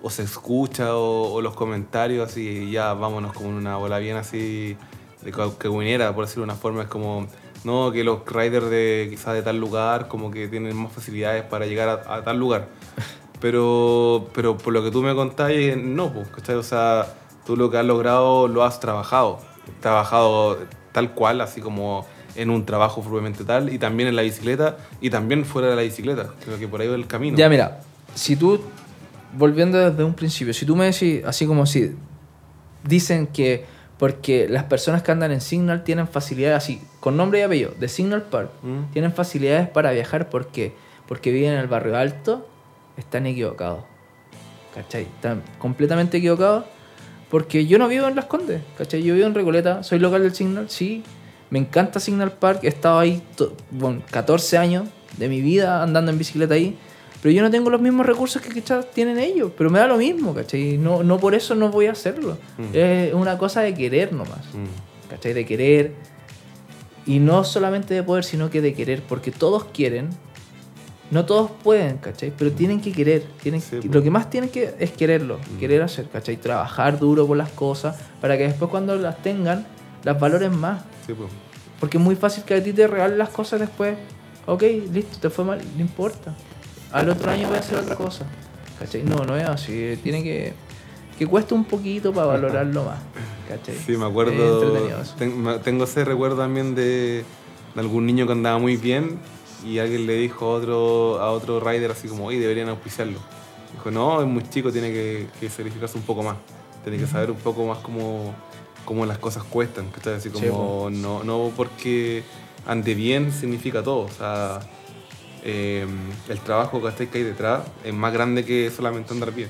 [SPEAKER 1] o se escucha o, los comentarios así, ya vámonos como en una bola bien así de caguinera, por decirlo de una forma, es como, no, que los riders de quizás de tal lugar como que tienen más facilidades para llegar a tal lugar. Pero, pero por lo que tú me contás, eh, no, pues, ¿cachai? O sea, tú lo que has logrado lo has trabajado. Trabajado tal cual, así como en un trabajo probablemente tal, y también en la bicicleta, y también fuera de la bicicleta. Creo que por ahí va el camino.
[SPEAKER 2] Ya, mira, si tú, volviendo desde un principio, si tú me decís, así como si dicen que porque las personas que andan en Signal tienen facilidades así, con nombre y apellido, de Signal Park,
[SPEAKER 1] Mm.
[SPEAKER 2] tienen facilidades para viajar, ¿por qué? Porque viven en el barrio alto, están equivocados. ¿Cachai? Están completamente equivocados. Porque yo no vivo en Las Condes, ¿cachai? Yo vivo en Recoleta, soy local del Signal, sí. Me encanta Signal Park, he estado ahí bueno, 14 años de mi vida andando en bicicleta ahí. Pero yo no tengo los mismos recursos que quizás tienen ellos, pero me da lo mismo, ¿cachai? No, no por eso no voy a hacerlo.
[SPEAKER 1] Mm.
[SPEAKER 2] Es una cosa de querer nomás.
[SPEAKER 1] Mm.
[SPEAKER 2] ¿cachai? De querer. Y no solamente de poder, sino que de querer, porque todos quieren. No todos pueden, ¿cachai? Pero tienen que querer. Tienen,
[SPEAKER 1] Sí,
[SPEAKER 2] que- lo que más tienen que es quererlo,
[SPEAKER 1] Mm.
[SPEAKER 2] querer hacer, ¿cachai? Trabajar duro por las cosas para que después cuando las tengan, las valoren más.
[SPEAKER 1] Sí, pues.
[SPEAKER 2] Porque es muy fácil que a ti te regalen las cosas después. Ok, listo, te fue mal, no importa. Al otro año voy a hacer otra cosa. ¿Cachai? No, no es así. Tiene que. Que cueste un poquito para valorarlo más. ¿Cachai?
[SPEAKER 1] Sí, me
[SPEAKER 2] Es
[SPEAKER 1] acuerdo. me- tengo ese recuerdo también de, de algún niño que andaba muy bien y alguien le dijo a otro, a otro rider así como, oye, deberían auspiciarlo. Dijo, no, es muy chico, tiene que, que serificarse un poco más. Tiene que saber un poco más cómo, cómo las cosas cuestan. ¿cachai? Así
[SPEAKER 2] Sí,
[SPEAKER 1] como, no, no porque ande bien significa todo. O sea, eh, el trabajo que hay detrás es más grande que solamente andar bien.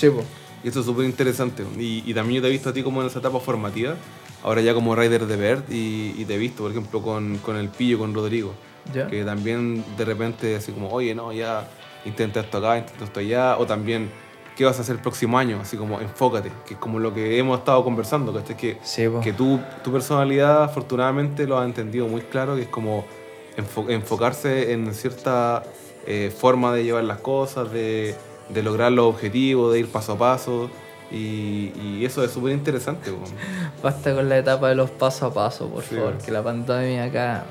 [SPEAKER 2] Po.
[SPEAKER 1] Y esto es súper interesante. Y, y también yo te he visto a ti como en esa etapa formativa, ahora ya como rider de Vert, y, y te he visto, por ejemplo, con, con el Pillo, con Rodrigo, Que también de repente así como, oye, no, ya intenta esto acá, intenta esto allá, o también, ¿qué vas a hacer el próximo año? Así como, enfócate, que es como lo que hemos estado conversando, ¿cachai? que
[SPEAKER 2] Sí,
[SPEAKER 1] que tu, tu personalidad afortunadamente lo has entendido muy claro, que es como enfo- enfocarse en cierta eh, forma de llevar las cosas, de, de lograr los objetivos, de ir paso a paso. Y, y eso es súper interesante.
[SPEAKER 2] Basta con la etapa de los paso a paso, por
[SPEAKER 1] Sí,
[SPEAKER 2] favor.
[SPEAKER 1] bueno.
[SPEAKER 2] Que la pandemia acá,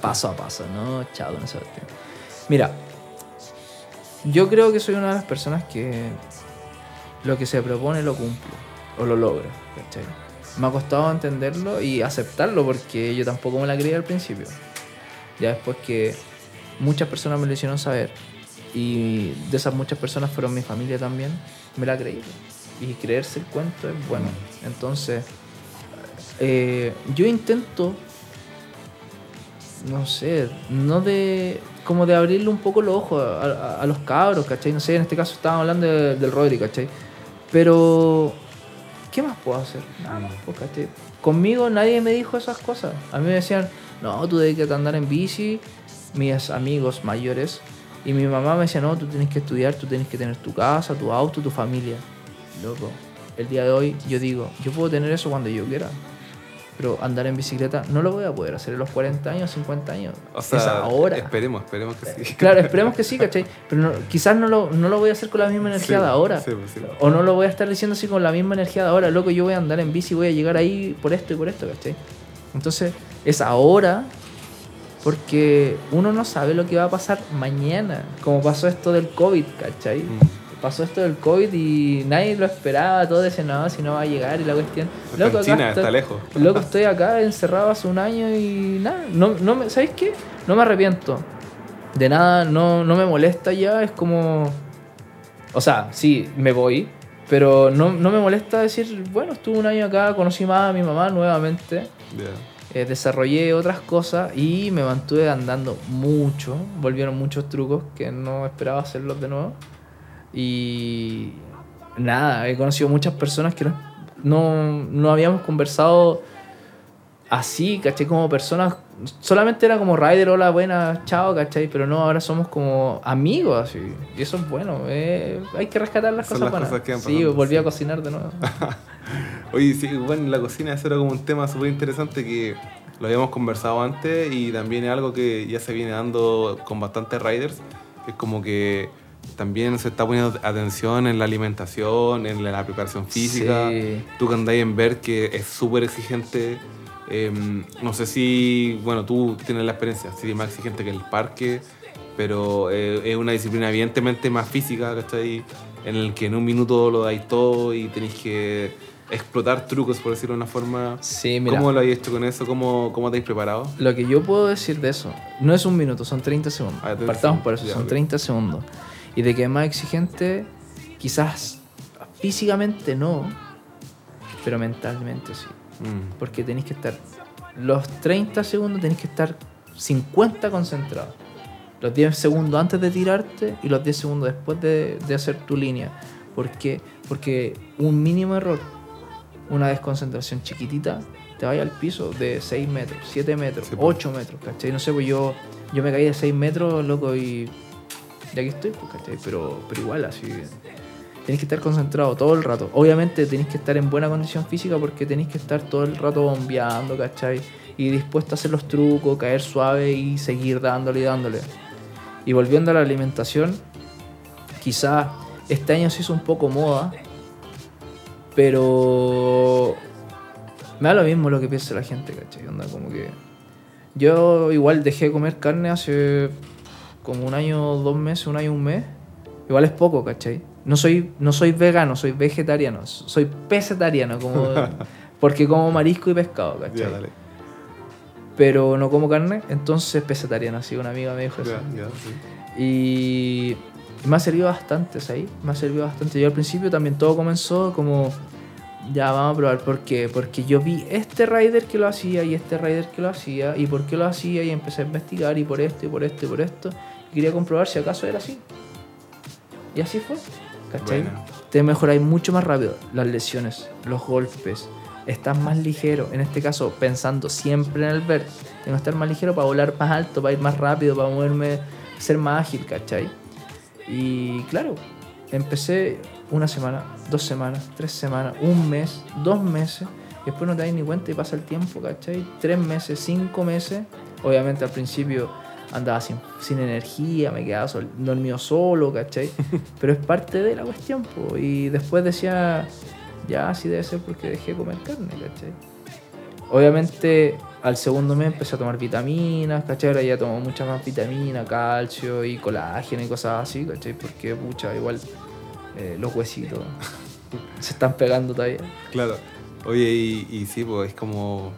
[SPEAKER 2] paso a paso, ¿no? Chao con esa. Mira, yo creo que soy una de las personas que lo que se propone lo cumple o lo logra, ¿cachai? Me ha costado entenderlo y aceptarlo porque yo tampoco me la creía al principio. Ya después que muchas personas me lo hicieron saber y de esas muchas personas fueron mi familia también, me la creí. Y creerse el cuento es bueno. Entonces, eh, yo intento, no sé, no de como de abrirle un poco los ojos a, a- a los cabros, ¿cachai? No sé, en este caso estábamos hablando de- del Rodri, ¿cachai? Pero, ¿qué más puedo hacer? Nada más, pues, ¿cachai? Conmigo nadie me dijo esas cosas. A mí me decían, no, tú debes que andar en bici, mis amigos mayores. Y mi mamá me decía, no, tú tienes que estudiar, tú tienes que tener tu casa, tu auto, tu familia. Loco, el día de hoy yo digo, yo puedo tener eso cuando yo quiera. Pero andar en bicicleta no lo voy a poder hacer a los 40 años, 50 años.
[SPEAKER 1] O sea,
[SPEAKER 2] es ahora.
[SPEAKER 1] esperemos, esperemos que sí.
[SPEAKER 2] Claro, esperemos que sí, ¿cachai? Pero no- quizás no lo, no lo voy a hacer con la misma energía
[SPEAKER 1] Sí,
[SPEAKER 2] de ahora.
[SPEAKER 1] sí, pues, sí.
[SPEAKER 2] O no lo voy a estar diciendo así con la misma energía de ahora. Loco, yo voy a andar en bici, voy a llegar ahí por esto y por esto, ¿cachai? Entonces, es ahora porque uno no sabe lo que va a pasar mañana. Como pasó esto del COVID, ¿cachai?
[SPEAKER 1] Mm.
[SPEAKER 2] Pasó esto del COVID y nadie lo esperaba. Todos decían, no, si no va a llegar y la cuestión. Loco, acá estoy-
[SPEAKER 1] está lejos.
[SPEAKER 2] Loco, estoy acá encerrado hace un año y nada, no, no me, ¿sabes qué? No me arrepiento. De nada, no, no me molesta ya, es como... O sea, sí, me voy, pero no, no me molesta decir, bueno, estuve un año acá, conocí más a mi mamá nuevamente,
[SPEAKER 1] Ya.
[SPEAKER 2] eh, desarrollé otras cosas y me mantuve andando mucho, volvieron muchos trucos que no esperaba hacerlos de nuevo. Y nada, he conocido muchas personas que no, no, no habíamos conversado así, ¿cachai? Como personas, solamente era como Rider, hola, buena, chao, ¿cachai? Pero no, ahora somos como amigos, así. Y eso es bueno, eh, hay que rescatar las
[SPEAKER 1] Son
[SPEAKER 2] cosas
[SPEAKER 1] las
[SPEAKER 2] buenas.
[SPEAKER 1] cosas que van
[SPEAKER 2] sí, volví
[SPEAKER 1] sí.
[SPEAKER 2] a cocinar de nuevo. <laughs>
[SPEAKER 1] Oye, sí, bueno, en la cocina eso era como un tema súper interesante que lo habíamos conversado antes y también es algo que ya se viene dando con bastantes riders. Es como que también se está poniendo atención en la alimentación, en la preparación física.
[SPEAKER 2] Sí.
[SPEAKER 1] Tú que andáis en ver que es súper exigente. eh, no sé si, bueno, tú tienes la experiencia, si es más exigente que el parque, pero eh, es una disciplina evidentemente más física, ¿cachai? En el que en un minuto lo dais todo y tenéis que explotar trucos, por decirlo de una forma.
[SPEAKER 2] Sí, mira.
[SPEAKER 1] ¿Cómo lo habéis hecho con eso? ¿Cómo, cómo te habéis preparado?
[SPEAKER 2] Lo que yo puedo decir de eso, no es un minuto, son 30 segundos.
[SPEAKER 1] Ah, 30
[SPEAKER 2] Partamos por eso,
[SPEAKER 1] ya,
[SPEAKER 2] son
[SPEAKER 1] ok.
[SPEAKER 2] 30 segundos. Y de que es más exigente, quizás físicamente no, pero mentalmente sí.
[SPEAKER 1] Mm,
[SPEAKER 2] Porque tenéis que estar, los 30 segundos tenéis que estar 50 concentrados. Los 10 segundos antes de tirarte y los 10 segundos después de, de hacer tu línea. ¿Por qué? Porque un mínimo error, una desconcentración chiquitita, te vaya al piso de 6 metros, 7 metros,
[SPEAKER 1] Sí, pues.
[SPEAKER 2] 8 metros, ¿cachai? No sé, pues yo, yo me caí de 6 metros, loco, y, y aquí estoy, pues, ¿cachai? Pero, pero igual, así. Tenéis que estar concentrado todo el rato. Obviamente tenéis que estar en buena condición física porque tenéis que estar todo el rato bombeando, ¿cachai? Y dispuesto a hacer los trucos, caer suave y seguir dándole y dándole. Y volviendo a la alimentación, quizás este año se hizo un poco moda, pero me da lo mismo lo que piensa la gente, ¿cachai? Onda, como que yo igual dejé de comer carne hace como un año, dos meses, un año, un mes. Igual es poco, ¿cachai? No soy, no soy vegano, soy vegetariano, soy pescetariano, como, <laughs> porque como marisco y pescado, ¿cachai?
[SPEAKER 1] ya, dale.
[SPEAKER 2] Pero no como carne, entonces pescetariano, así una amiga me dijo eso.
[SPEAKER 1] Ya, ya, sí.
[SPEAKER 2] Y me ha servido bastante, ¿sabes? Me ha servido bastante. Yo al principio también todo comenzó como, ya vamos a probar. ¿Por qué? Porque yo vi este rider que lo hacía y este rider que lo hacía y por qué lo hacía y empecé a investigar y por esto y por esto y por esto. Quería comprobar si acaso era así. Y así fue, ¿cachai?
[SPEAKER 1] Buena.
[SPEAKER 2] Te mejoráis mucho más rápido las lesiones, los golpes. Estás más ligero, en este caso pensando siempre en el ver. Tengo que estar más ligero para volar más alto, para ir más rápido, para moverme, ser más ágil, ¿cachai? Y claro, empecé una semana, dos semanas, tres semanas, un mes, dos meses. Y después no te das ni cuenta y pasa el tiempo, ¿cachai? Tres meses, cinco meses. Obviamente al principio andaba sin, sin energía, me quedaba sol- dormido solo, ¿cachai? <laughs> Pero es parte de la cuestión, po. Y después decía, ya así debe ser porque dejé de comer carne, ¿cachai? Obviamente al segundo mes empecé a tomar vitaminas, ¿cachai? Ahora ya tomo muchas más vitaminas, calcio y colágeno y cosas así, ¿cachai? Porque, pucha, igual eh, los huesitos <laughs> se están pegando todavía.
[SPEAKER 1] Claro. Oye, y, y sí, pues es como.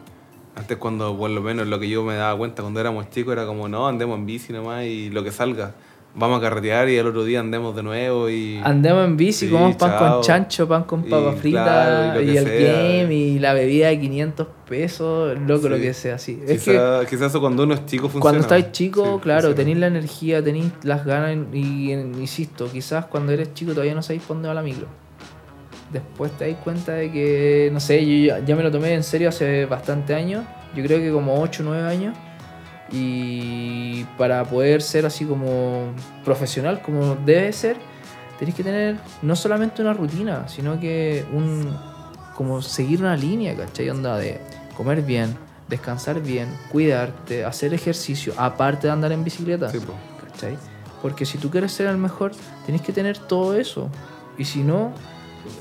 [SPEAKER 1] Antes cuando, por lo menos lo que yo me daba cuenta cuando éramos chicos era como, no, andemos en bici nomás y lo que salga. Vamos a carretear y el otro día andemos de nuevo y...
[SPEAKER 2] Andemos en bici,
[SPEAKER 1] Sí,
[SPEAKER 2] comemos pan
[SPEAKER 1] chao.
[SPEAKER 2] con chancho, pan con
[SPEAKER 1] Y
[SPEAKER 2] papa frita
[SPEAKER 1] claro, y lo
[SPEAKER 2] el game y la bebida de 500 pesos, loco, lo
[SPEAKER 1] Sí.
[SPEAKER 2] que sea, así. Es que
[SPEAKER 1] Quizá, eso cuando uno es chico funciona.
[SPEAKER 2] cuando estáis chico,
[SPEAKER 1] Sí,
[SPEAKER 2] claro,
[SPEAKER 1] funciona.
[SPEAKER 2] tenéis la energía, tenéis las ganas y, insisto, quizás cuando eres chico todavía no sabéis por dónde va la micro. Después te dais cuenta de que, no sé, yo ya, ya me lo tomé en serio hace bastante años, yo creo que como 8 o 9 años, y para poder ser así como profesional, como debe ser, tenéis que tener no solamente una rutina, sino que un como seguir una línea, ¿cachai? Onda de comer bien, descansar bien, cuidarte, hacer ejercicio, aparte de andar en bicicleta.
[SPEAKER 1] Sí, po.
[SPEAKER 2] ¿cachai? Porque si tú quieres ser el mejor, tienes que tener todo eso. Y si no,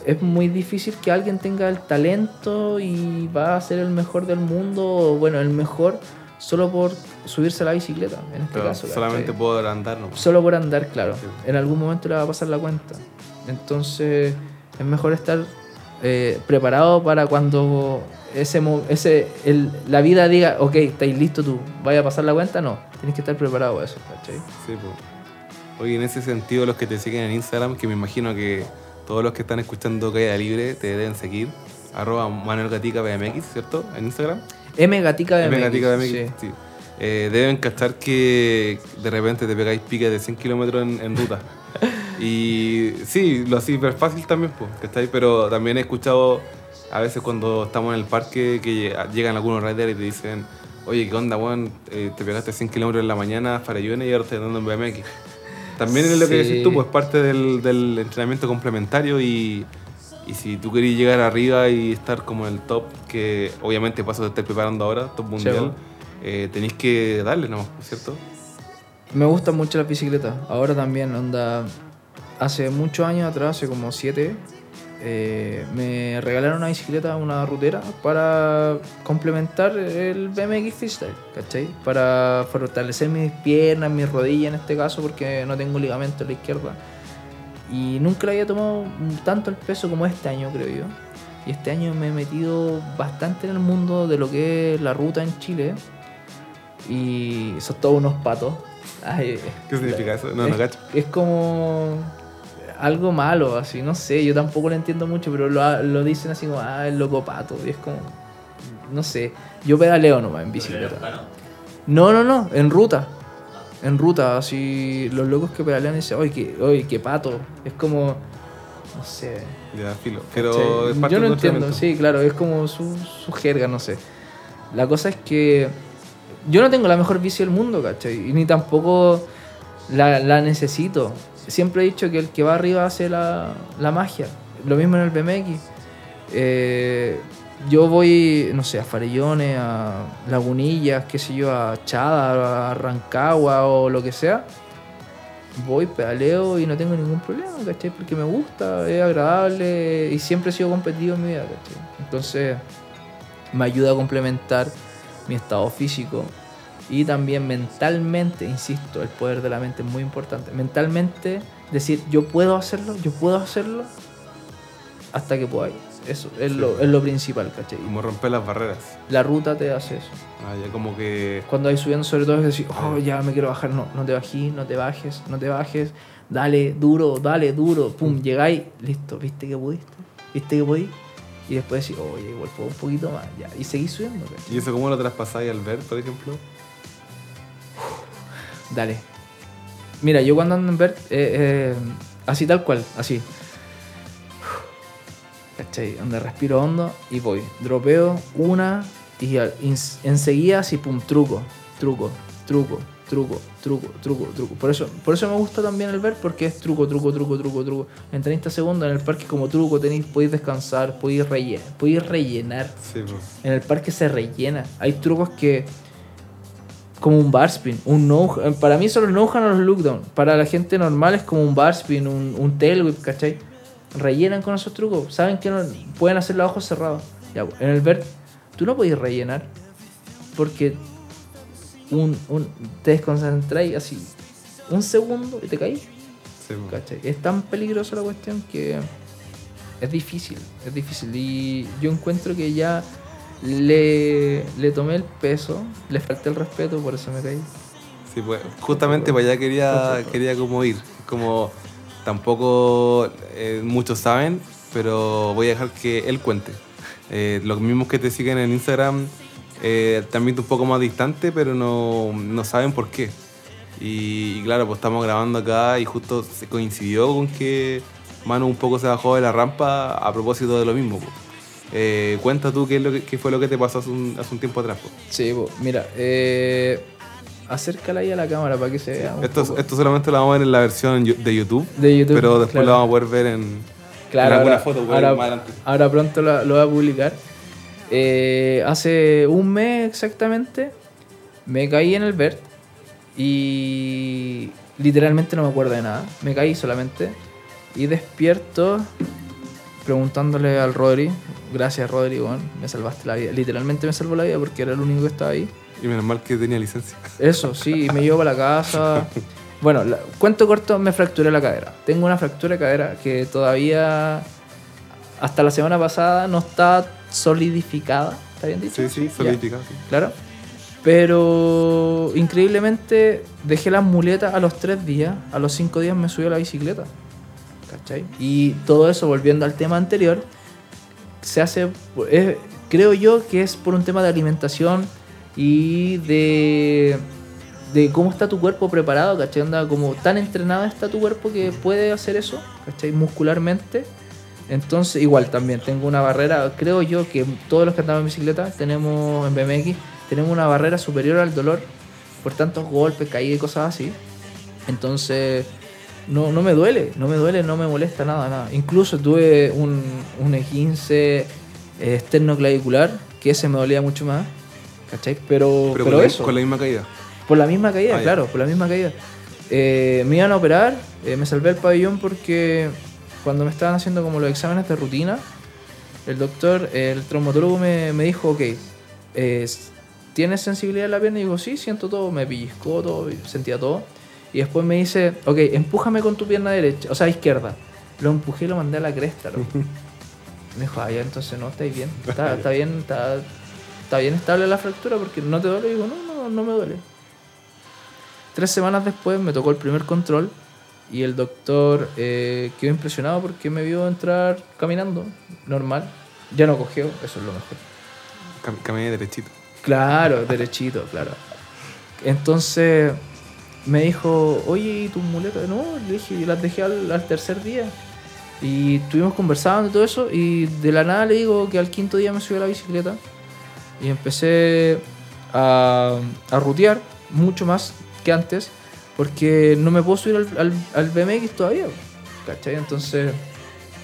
[SPEAKER 2] es muy difícil que alguien tenga el talento y va a ser el mejor del mundo, o bueno, el mejor solo por subirse a la bicicleta, en este caso. ¿cachai?
[SPEAKER 1] solamente puedo andar, ¿no?
[SPEAKER 2] Solo por andar, claro.
[SPEAKER 1] Sí.
[SPEAKER 2] En algún momento le va a pasar la cuenta. Entonces, es mejor estar eh, preparado para cuando ese, mo- ese el- la vida diga, ok, estáis listo tú, vaya a pasar la cuenta. No, tienes que estar preparado para eso, ¿cachai?
[SPEAKER 1] Sí, po. Oye, en ese sentido, los que te siguen en Instagram, que me imagino que todos los que están escuchando Caída Libre te deben seguir, arroba Manuel Gatica BMX, ¿cierto? En Instagram.
[SPEAKER 2] M Gatica de
[SPEAKER 1] M Gatica BMX,
[SPEAKER 2] sí.
[SPEAKER 1] sí. Eh, deben cachar que de repente te pegáis piques de 100 kilómetros en, en ruta. <laughs> y sí, lo así súper fácil también, pues, ¿cachai? Pero también he escuchado a veces cuando estamos en el parque que llegan algunos riders y te dicen, oye, ¿qué onda, weón? Eh, te pegaste 100 kilómetros en la mañana, farallones y ahora estás andando en BMX. También es lo que decís tú, pues parte del, del entrenamiento complementario y, y si tú querés llegar arriba y estar como en el top, que obviamente paso de estar preparando ahora, top mundial, eh, tenéis que darle, ¿no? ¿Cierto?
[SPEAKER 2] Me gustan mucho las bicicletas. Ahora también, onda. Hace muchos años atrás, hace como siete, eh, me regalaron una bicicleta, una rutera, para complementar el BMX Freestyle, ¿cachai? Para fortalecer mis piernas, mis rodillas en este caso, porque no tengo ligamento en la izquierda. Y nunca le había tomado tanto el peso como este año, creo yo. Y este año me he metido bastante en el mundo de lo que es la ruta en Chile. Y son todos unos patos. <laughs> Ay,
[SPEAKER 1] ¿Qué significa eso? No,
[SPEAKER 2] es,
[SPEAKER 1] no cacho.
[SPEAKER 2] es como algo malo, así, no sé, yo tampoco lo entiendo mucho, pero lo, lo dicen así como, ah, el loco pato, y es como, no sé, yo pedaleo nomás en bicicleta. No, no, no, en ruta, en ruta, así, los locos que pedalean dicen, oye, qué, oye, qué pato, es como, no sé.
[SPEAKER 1] Ya, filo. Pero es parte
[SPEAKER 2] yo no entiendo, sí, claro, es como su, su jerga, no sé. La cosa es que yo no tengo la mejor bici del mundo, ¿cachai? Y ni tampoco la, la necesito. Siempre he dicho que el que va arriba hace la, la magia. Lo mismo en el BMX. Eh, yo voy, no sé, a Farellones, a Lagunillas, qué sé yo, a Chada, a Rancagua o lo que sea. Voy, pedaleo y no tengo ningún problema, ¿cachai? Porque me gusta, es agradable y siempre he sido competitivo en mi vida, ¿cachai? Entonces me ayuda a complementar mi estado físico y también mentalmente, insisto, el poder de la mente es muy importante. Mentalmente decir, yo puedo hacerlo, yo puedo hacerlo hasta que pueda. Eso es,
[SPEAKER 1] Sí.
[SPEAKER 2] lo, es lo principal, ¿cachai?
[SPEAKER 1] Como romper las barreras.
[SPEAKER 2] La ruta te hace eso.
[SPEAKER 1] Ah, ya como que.
[SPEAKER 2] Cuando hay subiendo sobre todo es decir, oh, ya me quiero bajar. No, no te bajes, no te bajes, no te bajes. Dale, duro, dale, duro. Pum, llegáis, listo. ¿Viste que pudiste? ¿Viste que podí? Y después decís, oye, igual puedo un poquito más. Ya. Y seguís subiendo, ¿cachai?
[SPEAKER 1] ¿Y eso cómo lo traspasáis al ver, por ejemplo?
[SPEAKER 2] Dale. Mira, yo cuando ando en vert, eh, eh, así tal cual, así. ¿Cachai? Donde respiro hondo y voy. Dropeo una y enseguida así, pum, truco, truco, truco, truco, truco, truco, truco. Por eso, por eso me gusta también el ver porque es truco, truco, truco, truco, truco. En 30 segundos en el parque como truco tenéis, podéis descansar, podéis rellenar, podéis rellenar.
[SPEAKER 1] Sí, pues.
[SPEAKER 2] En el parque se rellena. Hay trucos que. Como un bar spin, un no Para mí son los no o los look down. Para la gente normal es como un bar spin, un, un tail whip, ¿cachai? Rellenan con esos trucos. Saben que no, pueden hacer los ojos cerrados. Ya, en el vert, tú no puedes rellenar. Porque un, un, te desconcentráis así un segundo y te caís.
[SPEAKER 1] Sí.
[SPEAKER 2] ¿cachai? Es tan peligrosa la cuestión que es difícil, es difícil. Y yo encuentro que ya le, le tomé el peso, le falté el respeto, por eso me caí.
[SPEAKER 1] Sí, pues justamente para allá quería, quería como ir. Como tampoco eh, muchos saben, pero voy a dejar que él cuente. Eh, los mismos que te siguen en Instagram eh, también un poco más distante, pero no, no saben por qué. Y, y claro, pues estamos grabando acá y justo se coincidió con que Manu un poco se bajó de la rampa a propósito de lo mismo. pues. Eh, cuenta tú qué, es lo que, qué fue lo que te pasó hace un, hace un tiempo atrás.
[SPEAKER 2] Sí, po, mira, eh, acércala ahí a la cámara para que se vea. un
[SPEAKER 1] Esto,
[SPEAKER 2] poco.
[SPEAKER 1] esto solamente lo vamos a ver en la versión de YouTube,
[SPEAKER 2] de YouTube.
[SPEAKER 1] pero después
[SPEAKER 2] claro.
[SPEAKER 1] lo vamos a poder ver en,
[SPEAKER 2] Claro,
[SPEAKER 1] en alguna
[SPEAKER 2] ahora,
[SPEAKER 1] foto
[SPEAKER 2] ahora-
[SPEAKER 1] más adelante.
[SPEAKER 2] ahora pronto lo, lo voy a publicar. Eh, hace un mes exactamente me caí en el BERT y literalmente no me acuerdo de nada. Me caí solamente y despierto preguntándole al Rodri, gracias Rodri, weón, me salvaste la vida. Literalmente me salvó la vida porque era el único que estaba ahí.
[SPEAKER 1] Y menos mal que tenía licencia.
[SPEAKER 2] Eso, sí, me llevo para la casa. <laughs> Bueno, la- cuento corto, me fracturé la cadera. Tengo una fractura de cadera que todavía, hasta la semana pasada, no está solidificada. ¿Está bien dicho?
[SPEAKER 1] Sí, sí, sí.
[SPEAKER 2] claro. Pero increíblemente dejé las muletas a los tres días. A los cinco días me subí a la bicicleta. ¿Cachai? Y todo eso, volviendo al tema anterior, se hace, es- creo yo que es por un tema de alimentación y de, de cómo está tu cuerpo preparado, ¿cachai? Onda, como tan entrenado está tu cuerpo que puede hacer eso, ¿cachai? Muscularmente. Entonces, igual también tengo una barrera, creo yo que todos los que andamos en bicicleta tenemos en BMX, tenemos una barrera superior al dolor por tantos golpes, caídas y cosas así. Entonces, no, no me duele, no me duele, no me molesta nada, nada. Incluso tuve un, un E15 eh, esternoclavicular, que ese me dolía mucho más, ¿cachai? Pero,
[SPEAKER 1] Pero,
[SPEAKER 2] pero,
[SPEAKER 1] con, la-
[SPEAKER 2] eso,
[SPEAKER 1] con la misma caída.
[SPEAKER 2] por la misma caída,
[SPEAKER 1] Ah,
[SPEAKER 2] claro, por la misma caída. Eh, me iban a operar, eh, me salvé el pabellón porque cuando me estaban haciendo como los exámenes de rutina, el doctor, el traumatólogo me, me dijo, ok, eh, ¿tienes sensibilidad en la pierna? Y digo, sí, siento todo, me pellizcó todo, sentía todo. Y después me dice, ok, empújame con tu pierna derecha, o sea, izquierda. Lo empujé y lo mandé a la cresta, loco. <laughs> Me dijo, ah, ya, entonces no, estáis bien. <laughs> Está, está bien, está, está bien estable la fractura porque no te duele. Y digo, no, no, no me duele. Tres semanas después me tocó el primer control y el doctor eh, quedó impresionado porque me vio entrar caminando, normal. Ya no cogió, eso es lo mejor.
[SPEAKER 1] Cam- Caminé derechito.
[SPEAKER 2] Claro, derechito, claro. Entonces me dijo, oye, ¿y tus muletas? No, le dije, yo las dejé al, al tercer día. Y estuvimos conversando y todo eso. Y de la nada le digo que al quinto día me subí a la bicicleta. Y empecé a, a rutear mucho más que antes. Porque no me puedo subir al, al, al BMX todavía. ¿Cachai? Entonces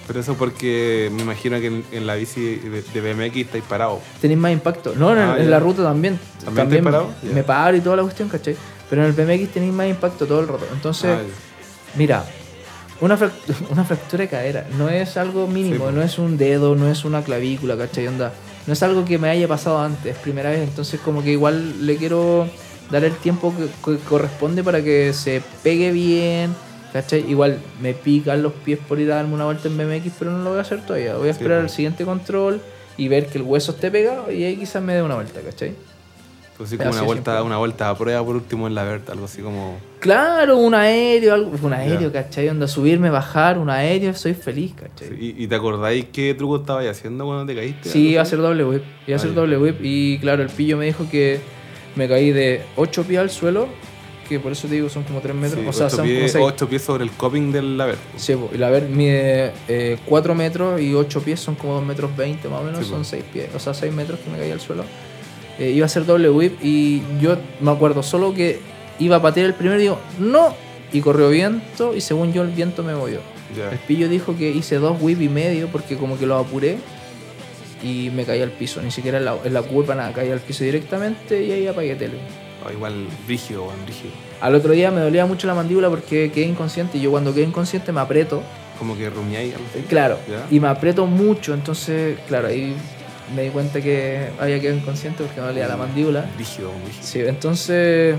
[SPEAKER 1] Pero eso porque me imagino que en, en la bici de, de BMX estáis parados.
[SPEAKER 2] tenéis más impacto. No, en,
[SPEAKER 1] Ah,
[SPEAKER 2] en la ruta también.
[SPEAKER 1] ¿También parado?
[SPEAKER 2] me, me paro y toda la cuestión, ¿cachai? Pero en el BMX tenéis más impacto todo el rato. Entonces,
[SPEAKER 1] Ah,
[SPEAKER 2] mira, una, frac- <laughs> una fractura de cadera no es algo mínimo,
[SPEAKER 1] Sí,
[SPEAKER 2] no es un dedo, no es una clavícula, ¿cachai? Onda, no es algo que me haya pasado antes, primera vez. Entonces, como que igual le quiero dar el tiempo que, que corresponde para que se pegue bien. ¿Cachai? Igual me pican los pies por ir a darme una vuelta en BMX, pero no lo voy a hacer todavía. Voy a
[SPEAKER 1] Sí,
[SPEAKER 2] esperar al siguiente control y ver que el hueso esté pegado y ahí quizás me dé una vuelta, ¿cachai?
[SPEAKER 1] Pues sí, como una vuelta,
[SPEAKER 2] siempre.
[SPEAKER 1] una vuelta a prueba por último en la Berta, algo así como.
[SPEAKER 2] Claro, un aéreo, algo, un aéreo,
[SPEAKER 1] Ya.
[SPEAKER 2] ¿cachai? Onda, subirme, bajar, un aéreo, soy feliz, ¿cachai?
[SPEAKER 1] ¿Y, y te acordáis qué truco estabas haciendo cuando te caíste?
[SPEAKER 2] Sí, iba a
[SPEAKER 1] ¿Algo
[SPEAKER 2] hacer doble whip. Iba a
[SPEAKER 1] Ah,
[SPEAKER 2] hacer
[SPEAKER 1] ya.
[SPEAKER 2] doble whip. Y claro, el pillo me dijo que me caí de 8 pies al suelo, que por eso te digo son como 3
[SPEAKER 1] así?
[SPEAKER 2] metros.
[SPEAKER 1] Sí,
[SPEAKER 2] o sea,
[SPEAKER 1] ocho,
[SPEAKER 2] son como
[SPEAKER 1] pies,
[SPEAKER 2] 6.
[SPEAKER 1] ocho pies sobre el coping del la Berta.
[SPEAKER 2] Sí, po, y la ver mide 4 metros y 8 pies son como 2 metros 20 más o menos,
[SPEAKER 1] Sí,
[SPEAKER 2] son 6 pies, o sea, 6 metros que me caí al suelo. Eh, iba a hacer doble whip y yo me acuerdo solo que iba a patear el primero y digo, no, y corrió viento y según yo el viento me movió. El
[SPEAKER 1] Ya.
[SPEAKER 2] pillo dijo que hice dos whip y medio porque como que lo apuré y me caí al piso, ni siquiera en la, en la curva nada, caí al piso directamente y ahí apagué tele.
[SPEAKER 1] Ah, igual rígido, rígido.
[SPEAKER 2] Al otro día me dolía mucho la mandíbula porque quedé inconsciente y yo cuando quedé inconsciente me aprieto
[SPEAKER 1] Como que rumiáis.
[SPEAKER 2] Claro, y me aprieto mucho, entonces, claro, ahí me di cuenta que había quedado inconsciente porque me dolía la mandíbula.
[SPEAKER 1] Rígido, rígido.
[SPEAKER 2] Sí, entonces,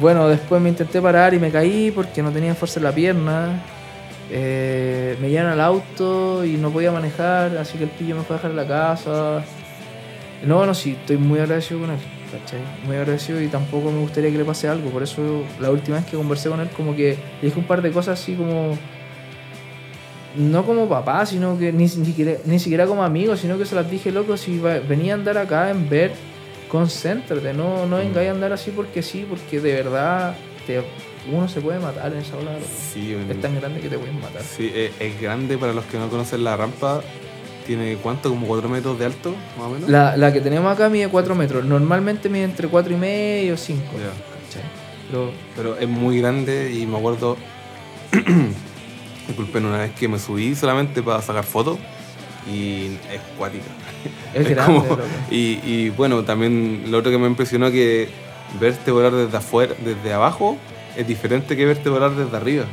[SPEAKER 2] bueno, después me intenté parar y me caí porque no tenía fuerza en la pierna. Eh, me llevaron al auto y no podía manejar, así que el pillo me fue a dejar en la casa. No, no, sí, estoy muy agradecido con él, ¿cachai? Muy agradecido y tampoco me gustaría que le pase algo. Por eso la última vez que conversé con él, como que le dije un par de cosas así como. No como papá, sino que ni, siquiera, ni siquiera como amigo, sino que se las dije, loco, si venía a andar acá en ver, concéntrate, no, no vengáis a andar así porque sí, porque de verdad te, uno se puede matar en esa ola.
[SPEAKER 1] Sí,
[SPEAKER 2] Es tan grande que te pueden matar.
[SPEAKER 1] sí, es, es grande para los que no conocen la rampa. Tiene cuánto, como 4 metros de alto, más o menos.
[SPEAKER 2] La, la que tenemos acá mide 4 metros, normalmente mide entre 4 y medio, 5.
[SPEAKER 1] Ya.
[SPEAKER 2] Pero
[SPEAKER 1] Pero es muy grande y me acuerdo, <clears throat> disculpen, una vez que me subí solamente para sacar fotos y es cuática.
[SPEAKER 2] es,
[SPEAKER 1] Es
[SPEAKER 2] grande,
[SPEAKER 1] como-
[SPEAKER 2] loco.
[SPEAKER 1] y, y bueno, también lo otro que me impresionó que verte volar desde afuera, desde abajo, es diferente que verte volar desde arriba,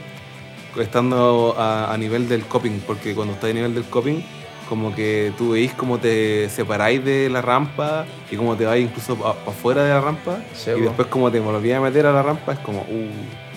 [SPEAKER 1] estando a, a nivel del coping, porque cuando estás a nivel del coping, como que tú veis cómo te separáis de la rampa y cómo te vais incluso para afuera de la rampa
[SPEAKER 2] Sí,
[SPEAKER 1] y después como te volvías a meter a la rampa es como, uh,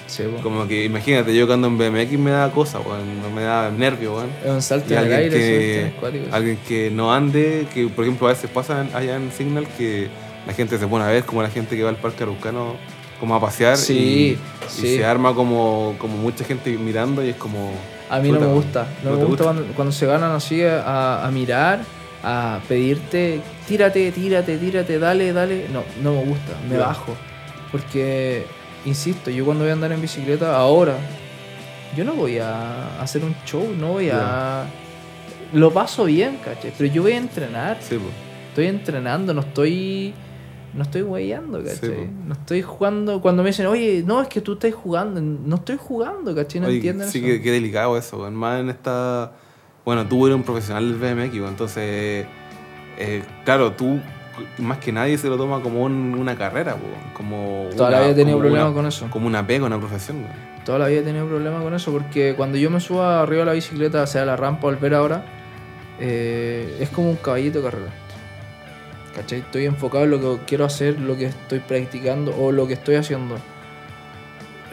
[SPEAKER 2] Sí, po.
[SPEAKER 1] como que imagínate, yo cuando en BMX me da cosa, weón, me da nervio, weón.
[SPEAKER 2] Es un salto
[SPEAKER 1] Y
[SPEAKER 2] en el aire,
[SPEAKER 1] que,
[SPEAKER 2] cuático,
[SPEAKER 1] alguien que no ande, que por ejemplo a veces pasa allá en Signal que la gente se pone a ver como la gente que va al parque araucano como a pasear
[SPEAKER 2] Sí,
[SPEAKER 1] y, se arma como, como mucha gente mirando y es como...
[SPEAKER 2] A mí no me gusta. No,
[SPEAKER 1] ¿no
[SPEAKER 2] me gusta,
[SPEAKER 1] gusta?
[SPEAKER 2] Cuando, cuando se ganan así a, a mirar, a pedirte, tírate, tírate, tírate, dale, dale. No, no me gusta. Me bajo. Porque, insisto, yo cuando voy a andar en bicicleta ahora, yo no voy a hacer un show, no voy a... Lo paso bien, caché. Pero yo voy a entrenar.
[SPEAKER 1] Sí.
[SPEAKER 2] Estoy entrenando, no estoy. No estoy.
[SPEAKER 1] Sí, po.
[SPEAKER 2] no estoy jugando. Cuando me dicen, oye, no, es que tú estás jugando. No estoy jugando, ¿cachai? No
[SPEAKER 1] Oye,
[SPEAKER 2] entienden
[SPEAKER 1] sí,
[SPEAKER 2] eso.
[SPEAKER 1] que, que delicado eso, más en esta... Bueno, tú eres un profesional del BMX, entonces... eh, claro, tú más que nadie se lo toma como un- una carrera, como...
[SPEAKER 2] Toda la
[SPEAKER 1] una-
[SPEAKER 2] vida he tenido problemas con eso.
[SPEAKER 1] Como una pega, una profesión, weón.
[SPEAKER 2] Toda la vida he tenido problemas con eso porque cuando yo me subo arriba de la bicicleta, sea la rampa o el ver ahora, eh, es como un caballito de carrera. ¿Cachai? Estoy enfocado en lo que quiero hacer, lo que estoy practicando o lo que estoy haciendo.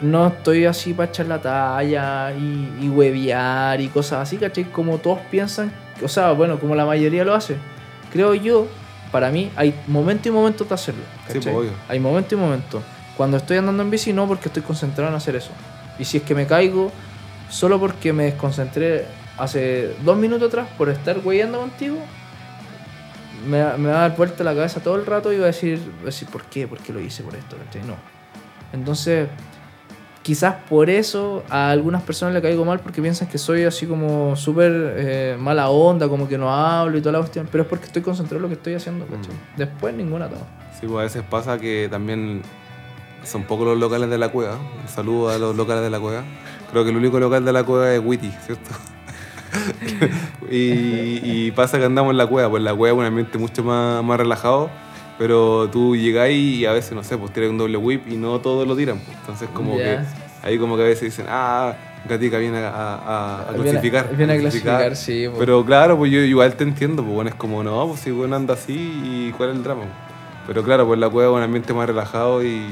[SPEAKER 2] No estoy así para echar la talla y, y huevear y cosas así, ¿cachai? Como todos piensan, o sea, bueno, como la mayoría lo hace. Creo yo, para mí, hay momento y momento de hacerlo.
[SPEAKER 1] Sí, pues, obvio.
[SPEAKER 2] Hay momento y momento. Cuando estoy andando en bici, no, porque estoy concentrado en hacer eso. Y si es que me caigo, solo porque me desconcentré hace dos minutos atrás por estar weyando contigo, me, va- me va a dar vuelta la cabeza todo el rato y va a decir, va a decir ¿por qué? ¿Por qué lo hice por esto? No. Entonces, quizás por eso a algunas personas le caigo mal porque piensan que soy así como súper eh, mala onda, como que no hablo y toda la cuestión, pero es porque estoy concentrado en lo que estoy haciendo, ¿cachai?
[SPEAKER 1] Mm.
[SPEAKER 2] Después ninguna toma.
[SPEAKER 1] Sí, pues a veces pasa que también son pocos los locales de la cueva. Un saludo a los locales de la cueva. Creo que el único local de la cueva es Witty, ¿cierto? <laughs> y, y pasa que andamos en la cueva, pues la cueva es un ambiente mucho más, más relajado, pero tú llegáis y a veces, no sé, pues tiras un doble whip y no todos lo tiran. pues. Entonces como que ahí como que a veces dicen, ah, Gatica viene a, a, a
[SPEAKER 2] Viene-
[SPEAKER 1] clasificar.
[SPEAKER 2] Viene a clasificar, sí. po.
[SPEAKER 1] Pero claro, pues yo igual te entiendo, pues bueno, es como, no, pues si bueno anda así y cuál es el drama. Pero claro, pues la cueva es un ambiente más relajado y,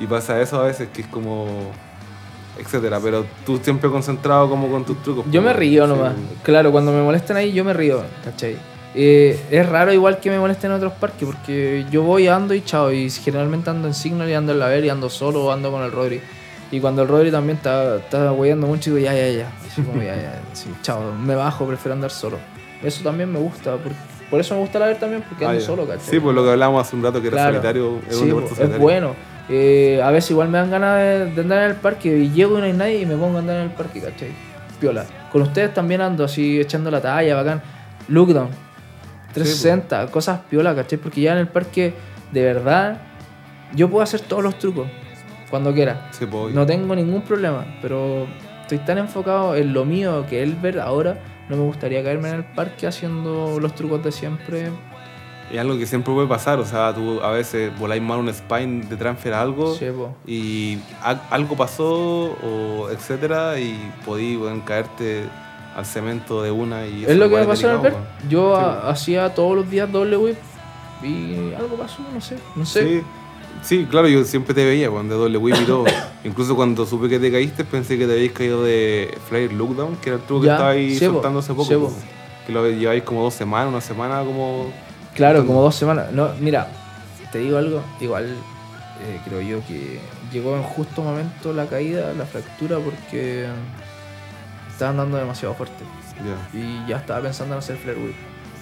[SPEAKER 1] y pasa eso a veces, que es como, etcétera. Pero tú siempre concentrado como con tus trucos.
[SPEAKER 2] Yo
[SPEAKER 1] pues,
[SPEAKER 2] me río nomás.
[SPEAKER 1] pues.
[SPEAKER 2] Claro, cuando me molestan ahí, yo me río, ¿cachai? Eh, es raro igual que me molesten en otros parques, porque yo voy, ando y chao, y generalmente ando en Signal y ando en la Ver y ando solo o ando con el Rodri. Y cuando el Rodri también está, está weyando mucho, digo, ya, ya, ya. Así como, ya, ya, sí, chao, me bajo, prefiero andar solo. Eso también me gusta, por, por eso me gusta la Ver también, porque
[SPEAKER 1] Ah,
[SPEAKER 2] ando
[SPEAKER 1] ya.
[SPEAKER 2] solo, ¿cachai?
[SPEAKER 1] Sí, pues lo que hablábamos hace un rato que era
[SPEAKER 2] Claro.
[SPEAKER 1] solitario,
[SPEAKER 2] Sí,
[SPEAKER 1] un deporte
[SPEAKER 2] po, es bueno. Eh, a veces igual me dan ganas de, de andar en el parque y llego y no hay nadie y me pongo a andar en el parque, ¿cachai? Piola. Con ustedes también ando así echando la talla, bacán. Lookdown. 360, cosas piola, ¿cachai? Porque ya en el parque, de verdad, yo puedo hacer todos los trucos cuando quiera.
[SPEAKER 1] Sí, pues.
[SPEAKER 2] No tengo ningún problema, pero estoy tan enfocado en lo mío que él ver ahora. No me gustaría caerme en el parque haciendo los trucos de siempre.
[SPEAKER 1] Es algo que siempre puede pasar, o sea, tú a veces voláis mal un spine de transfer a algo
[SPEAKER 2] Sí,
[SPEAKER 1] y algo pasó o etcétera y podí weón, caerte al cemento de una y
[SPEAKER 2] Es lo que me pasó en el. Yo
[SPEAKER 1] Sí,
[SPEAKER 2] a-
[SPEAKER 1] po.
[SPEAKER 2] hacía todos los días doble whip y algo pasó, no sé. No sé.
[SPEAKER 1] Sí, sí, claro, yo siempre te veía cuando de doble whip y todo. <laughs> Incluso cuando supe que te caíste, pensé que te habíais caído de Flyer Lookdown, que era el truco que estabais
[SPEAKER 2] sí, po,
[SPEAKER 1] soltando hace poco. Que lo lleváis como dos semanas, una semana como
[SPEAKER 2] Claro, como dos semanas. No, mira, te digo algo, igual eh, creo yo que llegó en justo momento la caída, la fractura, porque estaban dando demasiado fuerte.
[SPEAKER 1] Ya,
[SPEAKER 2] Y ya estaba pensando en hacer flare whip.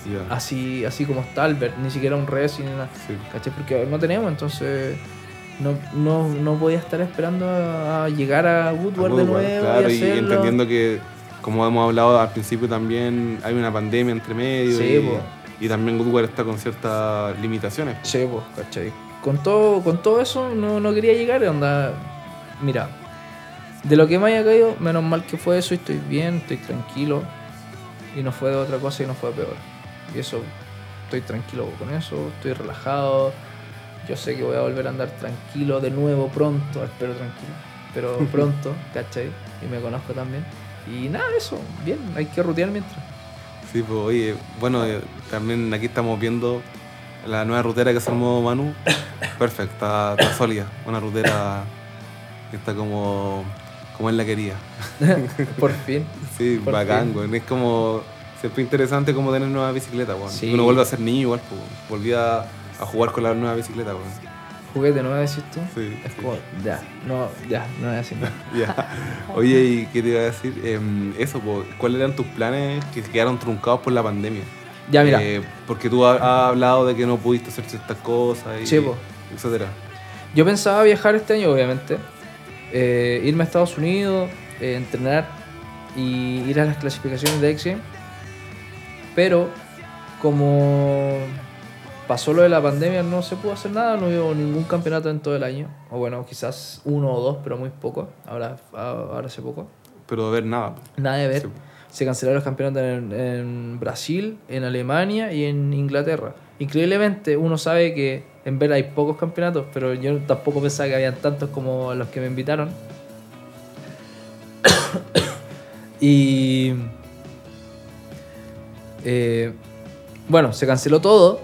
[SPEAKER 1] ya.
[SPEAKER 2] Así, así como está Albert, ni siquiera un res ni nada.
[SPEAKER 1] Sí.
[SPEAKER 2] ¿Cachai? Porque no tenemos, entonces no, no, no podía estar esperando a, a llegar a Woodward de
[SPEAKER 1] Woodward,
[SPEAKER 2] nuevo
[SPEAKER 1] claro,
[SPEAKER 2] y
[SPEAKER 1] entendiendo que, como hemos hablado al principio, también hay una pandemia entre medio
[SPEAKER 2] Sí,
[SPEAKER 1] y,
[SPEAKER 2] po.
[SPEAKER 1] y también Woodward está con ciertas limitaciones.
[SPEAKER 2] Sí, pues, ¿cachai? Con todo, con todo eso no, no quería llegar, onda. Mira, de lo que me haya caído, menos mal que fue eso y estoy bien, estoy tranquilo. Y no fue de otra cosa y no fue peor. Y eso, estoy tranquilo con eso, estoy relajado. Yo sé que voy a volver a andar tranquilo de nuevo pronto, espero tranquilo. Pero <laughs> pronto, ¿cachai? Y me conozco también. Y nada, eso, bien, hay que rutear mientras.
[SPEAKER 1] Sí, pues oye, bueno, eh, también aquí estamos viendo la nueva rutera que se armó Manu. <laughs> Perfecta, está, está sólida. Una rutera que está como, como él la quería. <laughs>
[SPEAKER 2] Por fin. <laughs>
[SPEAKER 1] Sí,
[SPEAKER 2] Por
[SPEAKER 1] bacán,
[SPEAKER 2] fin.
[SPEAKER 1] güey. Es como siempre interesante como tener nueva bicicleta, güey.
[SPEAKER 2] Sí.
[SPEAKER 1] Uno vuelve a ser niño igual, pues. Volví a, a jugar con la nueva bicicleta, güey.
[SPEAKER 2] Juguete, ¿no me decís tú?
[SPEAKER 1] Sí,
[SPEAKER 2] Es
[SPEAKER 1] sí.
[SPEAKER 2] como, ya, no, ya, no es así. <laughs>
[SPEAKER 1] Ya. Oye, ¿y qué te iba a decir? Em, eso, pues, ¿cuáles eran tus planes que quedaron truncados por la pandemia?
[SPEAKER 2] Ya, mira,
[SPEAKER 1] Eh, porque tú has, hablado de que no pudiste hacer ciertas cosas y
[SPEAKER 2] Sí, po.
[SPEAKER 1] etcétera.
[SPEAKER 2] yo pensaba viajar este año, obviamente. Eh, irme a Estados Unidos, eh, entrenar y ir a las clasificaciones de Games. Pero, como pasó lo de la pandemia, no se pudo hacer nada, no hubo ningún campeonato en todo el año. O bueno, quizás uno o dos, pero muy poco. Ahora, ahora hace poco.
[SPEAKER 1] Pero de ver nada.
[SPEAKER 2] Nada de ver.
[SPEAKER 1] Sí.
[SPEAKER 2] Se cancelaron los campeonatos en, en Brasil, en Alemania y en Inglaterra. Increíblemente, uno sabe que en ver hay pocos campeonatos, pero yo tampoco pensaba que habían tantos como los que me invitaron. <coughs> y. eh, bueno, se canceló todo.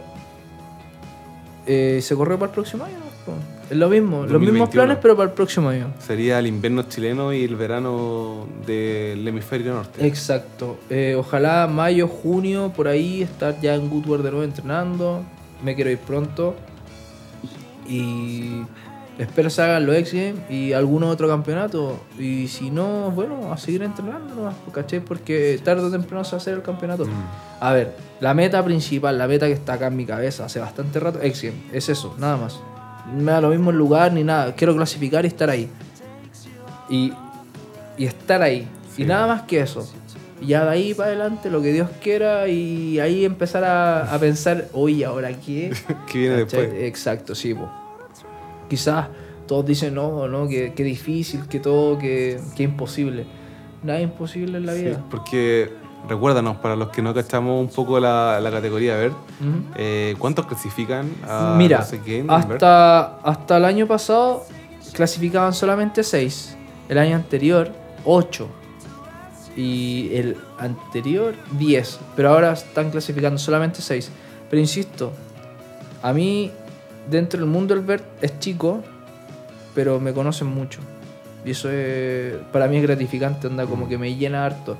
[SPEAKER 2] Eh, se corrió para el próximo año. ¿no? Es lo mismo, los mismos
[SPEAKER 1] 2021.
[SPEAKER 2] planes, pero para el próximo año.
[SPEAKER 1] Sería el invierno chileno y el verano del hemisferio norte.
[SPEAKER 2] Exacto. Eh, ojalá mayo, junio, por ahí, estar ya en Goodward de nuevo entrenando. Me quiero ir pronto. Y espero se hagan los X y algún otro campeonato. Y si no, bueno, a seguir entrenando nomás, ¿cachai? Porque tarde o temprano se va a hacer el campeonato.
[SPEAKER 1] Mm.
[SPEAKER 2] A ver, la meta principal, la meta que está acá en mi cabeza hace bastante rato, X es eso, nada más. No me da lo mismo el lugar ni nada. Quiero clasificar y estar ahí. Y, y estar ahí.
[SPEAKER 1] Sí.
[SPEAKER 2] Y nada más que eso. Y ya de ahí para adelante, lo que Dios quiera, y ahí empezar a, a pensar, oye, ¿ahora qué? <laughs>
[SPEAKER 1] ¿Qué viene
[SPEAKER 2] ¿Cachai?
[SPEAKER 1] después?
[SPEAKER 2] Exacto, sí. Quizás todos dicen, no, no, que, que difícil, que todo, que, que imposible. Nada es imposible en la
[SPEAKER 1] Sí,
[SPEAKER 2] vida.
[SPEAKER 1] porque recuérdanos, para los que no cachamos un poco la, la categoría
[SPEAKER 2] Ujú.
[SPEAKER 1] eh, ¿cuántos clasifican a
[SPEAKER 2] Mira,
[SPEAKER 1] en Vert?
[SPEAKER 2] hasta, hasta el año pasado clasificaban solamente 6. El año anterior, 8. Y el anterior, 10. Pero ahora están clasificando solamente 6. Pero insisto, a mí, dentro del mundo del vert es chico, pero me conocen mucho. Y eso es, para mí es gratificante, anda como que me llena harto.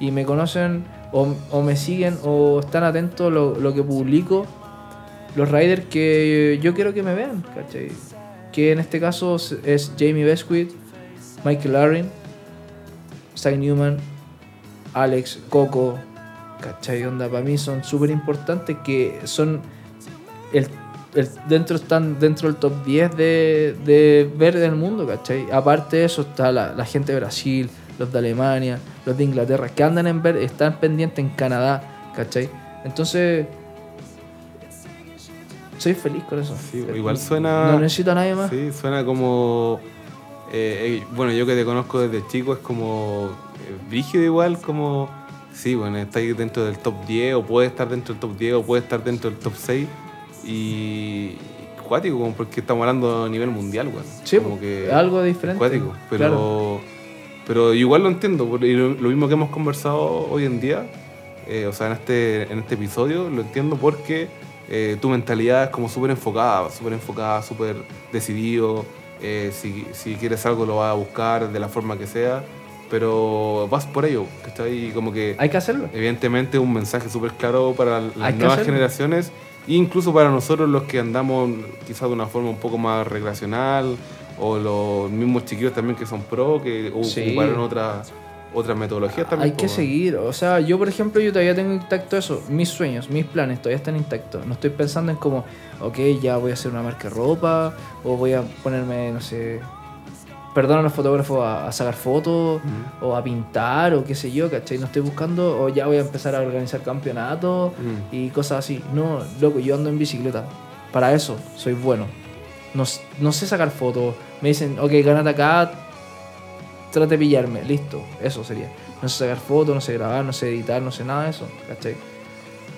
[SPEAKER 2] Y me conocen o, me siguen o están atentos a lo, lo que publico los riders que yo quiero que me vean, ¿cachai? Que en este caso es- Jamie Besquit, Michael Larin, Zach Newman, Alex, Coco, ¿cachai? Onda, para mí son súper importantes que son el, el- dentro están dentro del top 10 de, de ver del mundo, ¿cachai? Aparte de eso está la, la gente de Brasil, los de Alemania, los de Inglaterra, que andan en ver, están pendientes en Canadá, ¿cachai? Entonces, soy feliz con eso.
[SPEAKER 1] Sí, igual suena-
[SPEAKER 2] No necesito a nadie más.
[SPEAKER 1] Sí, suena como. eh, eh, bueno, yo que te conozco desde chico es como. eh, brígido igual, como. Sí, bueno, está ahí dentro del top 10, o puede estar dentro del top 10, o puede estar dentro del top 6. Y. Cuático, como porque estamos hablando a nivel mundial, weón.
[SPEAKER 2] Sí,
[SPEAKER 1] como que.
[SPEAKER 2] algo diferente.
[SPEAKER 1] Cuático, pero.
[SPEAKER 2] Claro.
[SPEAKER 1] Pero igual lo entiendo, y lo, mismo que hemos conversado hoy en día, eh, o sea, en este, en este episodio, lo entiendo porque eh, tu mentalidad es como súper enfocada, súper enfocada, súper decidido. eh, si, si quieres algo lo vas a buscar de la forma que sea, pero vas por ello, ¿cachai? Y como que
[SPEAKER 2] Hay que hacerlo.
[SPEAKER 1] evidentemente un mensaje súper claro para las
[SPEAKER 2] que
[SPEAKER 1] nuevas generaciones E incluso para nosotros los que andamos quizás de una forma un poco más recreacional, o los mismos chiquillos también que son pro, que
[SPEAKER 2] Sí.
[SPEAKER 1] ocuparon otras otras metodologías también.
[SPEAKER 2] Hay que seguir, o sea, yo por ejemplo, yo todavía tengo intacto eso, mis sueños, mis planes todavía están intactos. No estoy pensando en como, ok, ya voy a hacer una marca de ropa, o voy a ponerme, no sé, perdón a los fotógrafos a, a sacar fotos,
[SPEAKER 1] Ujú.
[SPEAKER 2] o a pintar, o qué sé yo, ¿cachai? No estoy buscando, o ya voy a empezar a organizar campeonatos
[SPEAKER 1] Mm.
[SPEAKER 2] y cosas así. No, loco, yo ando en bicicleta. Para eso soy bueno. No, no sé sacar fotos. Me dicen, ok, gánate acá, trate de pillarme. Listo, eso sería. No sé sacar fotos, no sé grabar, no sé editar, no sé nada de eso. ¿Cachai?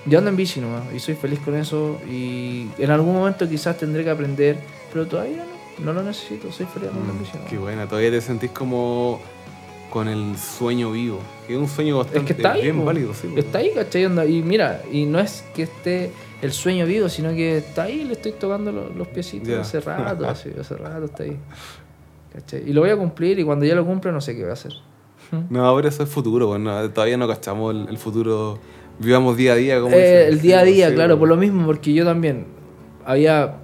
[SPEAKER 2] Yo ando en bici nomás y soy feliz con eso. Y en algún momento quizás tendré que aprender, pero todavía no, no lo necesito. Soy feliz andando en bici. nomás.
[SPEAKER 1] Mm, Qué buena, todavía te sentís como con el sueño vivo. Que es un sueño bastante
[SPEAKER 2] Es que está ahí,
[SPEAKER 1] bien
[SPEAKER 2] po.
[SPEAKER 1] válido, sí. po.
[SPEAKER 2] Está ahí, ¿cachai? Y mira, y no es que esté el sueño vivo, sino que está ahí, le estoy tocando lo- los, piecitos
[SPEAKER 1] Ya.
[SPEAKER 2] hace rato, <laughs> así, hace rato está ahí. ¿Cachai? Y lo voy a cumplir y cuando ya lo cumpla no sé qué voy a hacer.
[SPEAKER 1] No, ahora eso es futuro, bueno, todavía no cachamos el, el futuro. Vivamos día a día, como
[SPEAKER 2] Eh, el día a día,
[SPEAKER 1] sí,
[SPEAKER 2] claro,
[SPEAKER 1] po.
[SPEAKER 2] por lo mismo, porque yo también había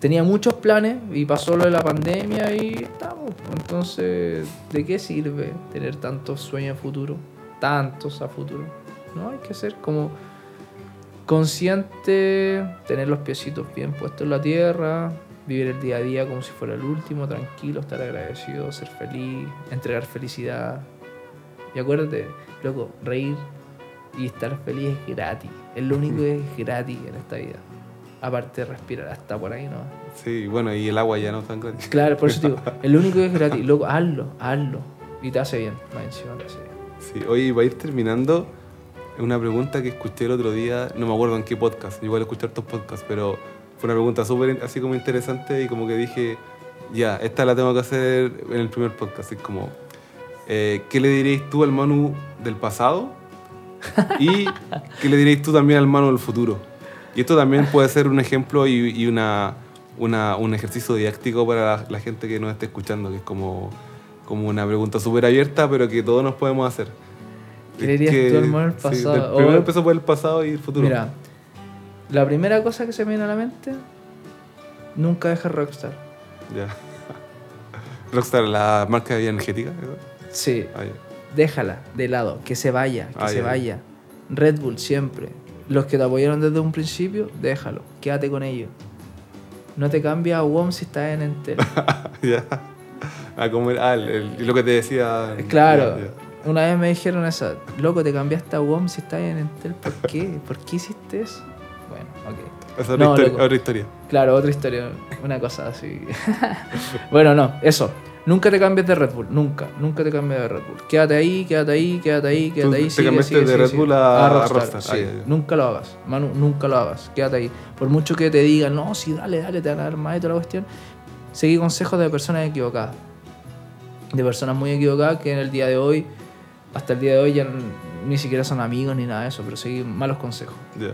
[SPEAKER 2] tenía muchos planes y pasó lo de la pandemia y estamos. Entonces, ¿de qué sirve tener tantos sueños a futuro? Tantos a futuro. No, hay que ser como consciente, tener los piecitos bien puestos en la tierra, vivir el día a día como si fuera el último, tranquilo, estar agradecido, ser feliz, entregar felicidad. Y acuérdate, loco, reír y estar feliz es gratis. Es lo único que es gratis en esta vida. Aparte de respirar, hasta por ahí no.
[SPEAKER 1] Sí, bueno, y el agua ya no es tan gratis.
[SPEAKER 2] Claro, por eso digo, <laughs> el único que es gratis, loco, hazlo, hazlo. Y te hace bien, más encima te hace bien.
[SPEAKER 1] Sí, oye, para ir terminando, una pregunta que escuché el otro día, no me acuerdo en qué podcast, igual escuché estos podcasts, pero fue una pregunta súper así como interesante y como que dije, ya, esta la tengo que hacer en el primer podcast. Es como, eh, ¿qué le diréis tú al Manu del pasado? ¿Y qué le diréis tú también al Manu del futuro? Y esto también puede ser un ejemplo y, y una, una- un ejercicio didáctico para la, la gente que nos esté escuchando, que es como, como una pregunta súper abierta, pero que todos nos podemos hacer.
[SPEAKER 2] ¿Qué le dirías
[SPEAKER 1] Es
[SPEAKER 2] tú Manu del
[SPEAKER 1] sí,
[SPEAKER 2] pasado?
[SPEAKER 1] del- primero
[SPEAKER 2] O-
[SPEAKER 1] empezó por el pasado y el futuro.
[SPEAKER 2] Mira, la primera cosa que se me viene a la mente, nunca dejes Rockstar.
[SPEAKER 1] Ya. <laughs> Rockstar, la marca de vida energética.
[SPEAKER 2] Sí,
[SPEAKER 1] Ah,
[SPEAKER 2] déjala de lado, que se vaya, que
[SPEAKER 1] Ah,
[SPEAKER 2] se
[SPEAKER 1] ya, ya.
[SPEAKER 2] vaya. Red Bull siempre. Los que te apoyaron desde un principio, déjalo, quédate con ellos. No te cambies a WOM si estás en Entel. <laughs>
[SPEAKER 1] ya. Ah, como ah, el- el- lo que te decía.
[SPEAKER 2] Claro. Una vez me dijeron eso, loco, te cambiaste a WOM si estás en Entel, ¿por qué? ¿Por qué hiciste eso? Bueno, ok.
[SPEAKER 1] Esa es otra,
[SPEAKER 2] No,
[SPEAKER 1] historia,
[SPEAKER 2] loco.
[SPEAKER 1] otra historia.
[SPEAKER 2] Claro, otra historia, una cosa así. <laughs> bueno, no, eso. Nunca te cambies de Red Bull, nunca, nunca te cambies de Red Bull. Quédate ahí, quédate ahí, quédate ahí, quédate
[SPEAKER 1] Tú
[SPEAKER 2] ahí.
[SPEAKER 1] te
[SPEAKER 2] sigue,
[SPEAKER 1] cambiaste
[SPEAKER 2] sigue,
[SPEAKER 1] de
[SPEAKER 2] sigue,
[SPEAKER 1] Red. Bull a- a
[SPEAKER 2] Rockstar,
[SPEAKER 1] Rockstar.
[SPEAKER 2] sí.
[SPEAKER 1] Ah, ya.
[SPEAKER 2] Nunca lo hagas, Manu, nunca lo hagas. Quédate ahí. Por mucho que te digan, no, sí, dale, dale, te van a dar más y toda la cuestión. Seguí consejos de personas equivocadas. De personas muy equivocadas que en el día de hoy, hasta el día de hoy, ya ni siquiera son amigos ni nada de eso, pero seguí malos consejos.
[SPEAKER 1] Ya.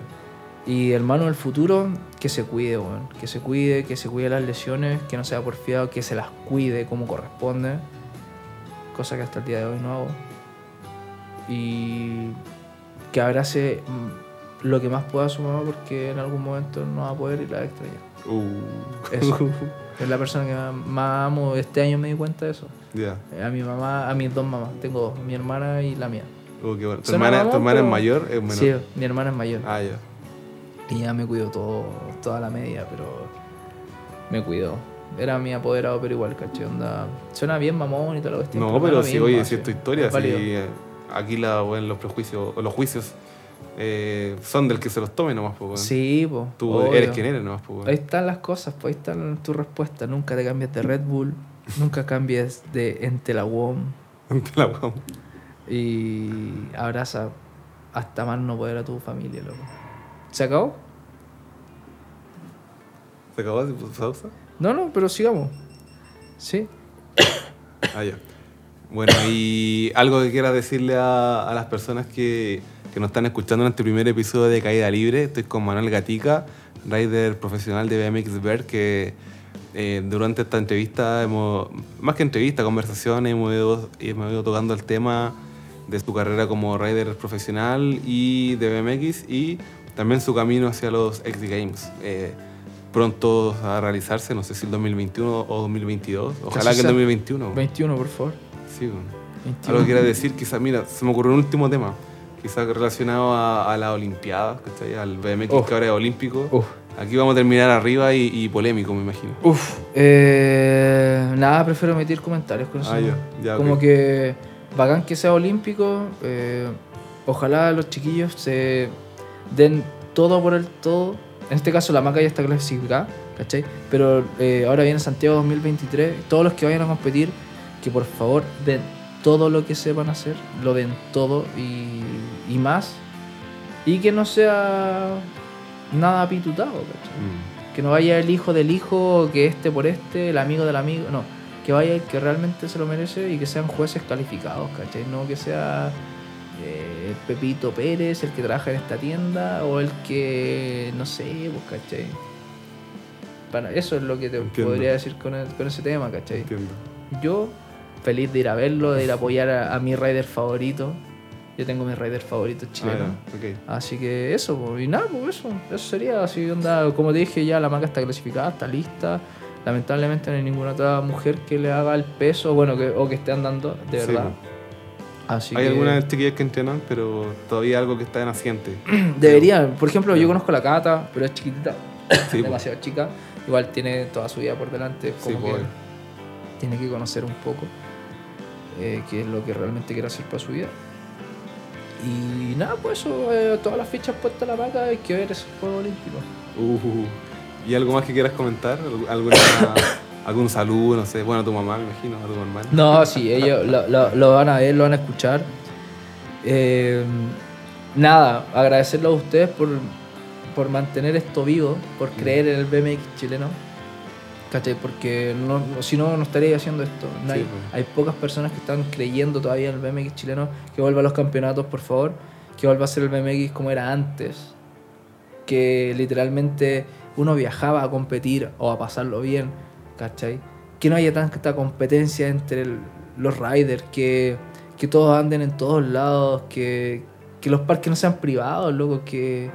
[SPEAKER 2] Y hermano del futuro, que se cuide, weón. Que se cuide, que se cuide las lesiones, que no sea porfiado, que se las cuide como corresponde. Cosa que hasta el día de hoy no hago. Y que abrace lo que más pueda a su mamá porque en algún momento no va a poder y la va a extrañar.
[SPEAKER 1] Uh.
[SPEAKER 2] Eso. <laughs> es la persona que más amo. Este año me di cuenta de eso.
[SPEAKER 1] Ya.
[SPEAKER 2] A mi mamá, a mis dos mamás. Tengo dos, mi hermana y la mía.
[SPEAKER 1] Uh, qué bueno. ¿Tu hermana, tu es mayor? Es menor.
[SPEAKER 2] Sí, mi hermana es mayor.
[SPEAKER 1] Ah, ya.
[SPEAKER 2] Y ya me cuidó todo, toda la media, pero me cuidó. Era mi apoderado, pero igual, caché, onda. Suena bien mamón y toda la cuestión.
[SPEAKER 1] No, pero
[SPEAKER 2] mismo,
[SPEAKER 1] oye, si es tu historia, si eh, aquí la, bueno, los prejuicios o los juicios eh, son del que se los tome nomás, pues.
[SPEAKER 2] Sí, pues.
[SPEAKER 1] Tú eres quien eres nomás, pues.
[SPEAKER 2] Ahí están las cosas, pues ahí están tus respuestas. Nunca te cambies de Red Bull, nunca cambies de Entelawom
[SPEAKER 1] Ante la weón.
[SPEAKER 2] y abraza hasta más no poder a tu familia, loco. ¿Se acabó?
[SPEAKER 1] ¿Se acabó de pausa?
[SPEAKER 2] No, no, pero sigamos. Sí.
[SPEAKER 1] Ah, ya. Bueno, y algo que quieras decirle a, a las personas que, que nos están escuchando en este primer episodio de Caída Libre. Estoy con Manuel Gatica, rider profesional de BMX Ver, que eh, durante esta entrevista, hemos, más que entrevista, conversación, hemos ido, hemos ido tocando el tema de su carrera como rider profesional y de BMX y también su camino hacia los X Games. Eh, pronto a realizarse, no sé si el 2021 o 2022. Ojalá que el
[SPEAKER 2] sea-
[SPEAKER 1] 2021.
[SPEAKER 2] 21, por favor.
[SPEAKER 1] Sí, bueno.
[SPEAKER 2] 21.
[SPEAKER 1] Algo que quiera decir, quizás, mira, se me ocurrió un último tema, quizás relacionado a, a las Olimpiadas, ¿cachai? Al BMX
[SPEAKER 2] Oh.
[SPEAKER 1] que ahora es olímpico.
[SPEAKER 2] Uf.
[SPEAKER 1] Aquí vamos a terminar arriba y, y polémico, me imagino.
[SPEAKER 2] Uf, eh, nada, prefiero emitir comentarios con eso.
[SPEAKER 1] Ah, ya, ya,
[SPEAKER 2] Como que bacán que sea olímpico. eh, ojalá los chiquillos se den todo por el todo. En este caso la maca ya está clasificada, ¿cachai? Pero eh, ahora viene Santiago 2023. Todos los que vayan a competir, que por favor den todo lo que sepan hacer, lo den todo y, y más. Y que no sea nada pitutado, ¿cachai?
[SPEAKER 1] Mm.
[SPEAKER 2] Que no vaya el hijo del hijo, que este por este, el amigo del amigo. No, que vaya el que realmente se lo merece y que sean jueces calificados, ¿cachai? No que sea eh, Pepito Pérez, el que trabaja en esta tienda, o el que, no sé, pues, ¿cachai? Eso es lo que te
[SPEAKER 1] Entiendo.
[SPEAKER 2] podría decir con, el- con ese tema, ¿cachai?
[SPEAKER 1] Entiendo.
[SPEAKER 2] Yo, feliz de ir a verlo, de ir a apoyar a, a mi rider favorito. Yo tengo mi rider favorito chileno.
[SPEAKER 1] Ah, ok.
[SPEAKER 2] Así que eso, pues, y nada, pues eso, eso sería así, onda, como te dije ya la marca está clasificada, está lista. Lamentablemente no hay ninguna otra mujer que le haga el peso, bueno, que, o que esté andando, de
[SPEAKER 1] Sí,
[SPEAKER 2] verdad. Así
[SPEAKER 1] Hay
[SPEAKER 2] que
[SPEAKER 1] algunas chiquillas que entrenan, pero todavía algo que está naciente. <clears throat>
[SPEAKER 2] deberían, por ejemplo, yo conozco a la Cata, pero es chiquitita,
[SPEAKER 1] Sí, <laughs> po.
[SPEAKER 2] demasiado chica. Igual tiene toda su vida por delante,
[SPEAKER 1] Sí,
[SPEAKER 2] como
[SPEAKER 1] po.
[SPEAKER 2] que tiene que conocer un poco eh, qué es lo que realmente quiere hacer para su vida. Y nada, pues eso, eh, todas las fichas puestas a la vaca, hay que ver esos Juegos Olímpicos.
[SPEAKER 1] Uh, ¿Y algo más que quieras comentar? ¿Algu- ¿Alguna, <coughs> ¿Algún saludo? No sé. Bueno, a tu mamá, me imagino, a tu hermano.
[SPEAKER 2] No, sí, ellos lo, lo- lo van a ver, lo van a escuchar. Eh, nada, agradecerle a ustedes por, por mantener esto vivo, por creer en el BMX chileno. ¿Cachai? Porque no, si no, no estaría haciendo esto. No hay,
[SPEAKER 1] Sí, pues.
[SPEAKER 2] hay pocas personas que están creyendo todavía en el BMX chileno. Que vuelva a los campeonatos, por favor. Que vuelva a ser el BMX como era antes. Que literalmente uno viajaba a competir o a pasarlo bien. ¿Cachai? Que no haya tanta competencia entre el- los riders. Que, que todos anden en todos lados. Que, que los parques no sean privados, loco. Que,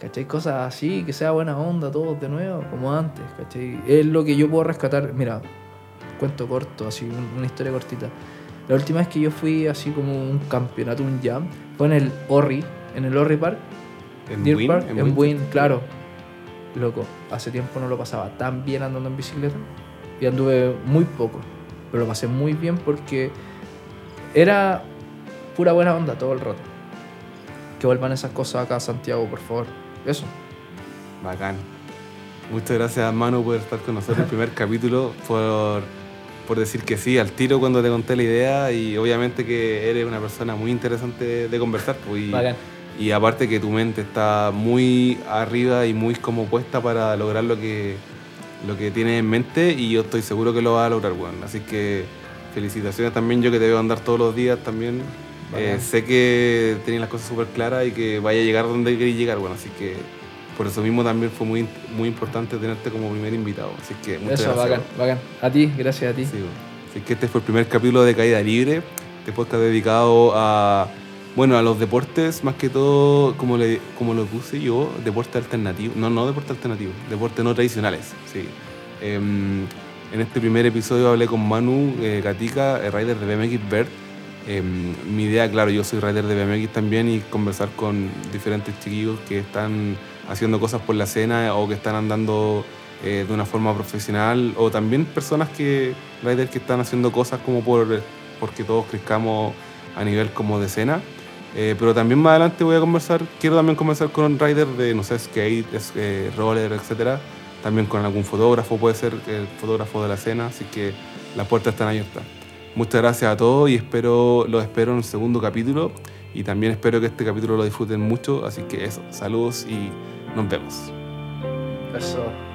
[SPEAKER 2] ¿Cachai? Cosas así, que sea buena onda, todos de nuevo, como antes, ¿cachai? Es lo que yo puedo rescatar. Mira, cuento corto, así, un- una historia cortita. La última vez que yo fui así como un campeonato, un jam, fue en el Orri, en el Orri Park,
[SPEAKER 1] ¿En
[SPEAKER 2] Deer
[SPEAKER 1] Wynn?
[SPEAKER 2] Park,
[SPEAKER 1] ¿En
[SPEAKER 2] en?
[SPEAKER 1] Wynn,
[SPEAKER 2] claro. Loco, hace tiempo no lo pasaba tan bien andando en bicicleta. Y anduve muy poco, pero lo pasé muy bien porque era pura buena onda todo el rato. Que vuelvan esas cosas acá a Santiago, por favor. Eso.
[SPEAKER 1] Bacán. Muchas gracias, Manu, por estar con nosotros en el <laughs> primer capítulo, por, por decir que sí al tiro cuando te conté la idea y obviamente que eres una persona muy interesante de, conversar. pues, y,
[SPEAKER 2] Bacán.
[SPEAKER 1] y aparte que tu mente está muy arriba y muy como puesta para lograr lo que, lo que tienes en mente y yo estoy seguro que lo vas a lograr, weón. Así que felicitaciones también, yo que te veo andar todos los días también. Eh, sé que tenías las cosas súper claras y que vaya a llegar donde queréis llegar, bueno, así que por eso mismo también fue muy, muy importante tenerte como primer invitado. Así que muchas
[SPEAKER 2] Eso,
[SPEAKER 1] gracias.
[SPEAKER 2] bacán, bacán. A ti, gracias a ti.
[SPEAKER 1] Sí. Así que este fue el primer capítulo de Caída Libre, este podcast dedicado a, bueno, a los deportes, más que todo, como, le, como lo puse yo, deporte alternativo. No, no deporte alternativo, deportes no tradicionales, sí. Em, en este primer episodio hablé con Manu eh, Gatica, eh, rider de BMX Vert. Em, mi idea, claro, yo soy rider de BMX también y conversar con diferentes chiquillos que están haciendo cosas por la escena o que están andando eh, de una forma profesional o también personas que, riders que están haciendo cosas como por porque todos crezcamos a nivel como de escena. Eh, pero también más adelante voy a conversar, quiero también conversar con riders de, no sé, skate, eh, roller, etcétera. También con algún fotógrafo, puede ser el fotógrafo de la escena, así que las puertas están abiertas. Muchas gracias a todos y espero, los espero en el segundo capítulo y también espero que este capítulo lo disfruten mucho, así que eso, saludos y nos vemos.
[SPEAKER 2] Eso.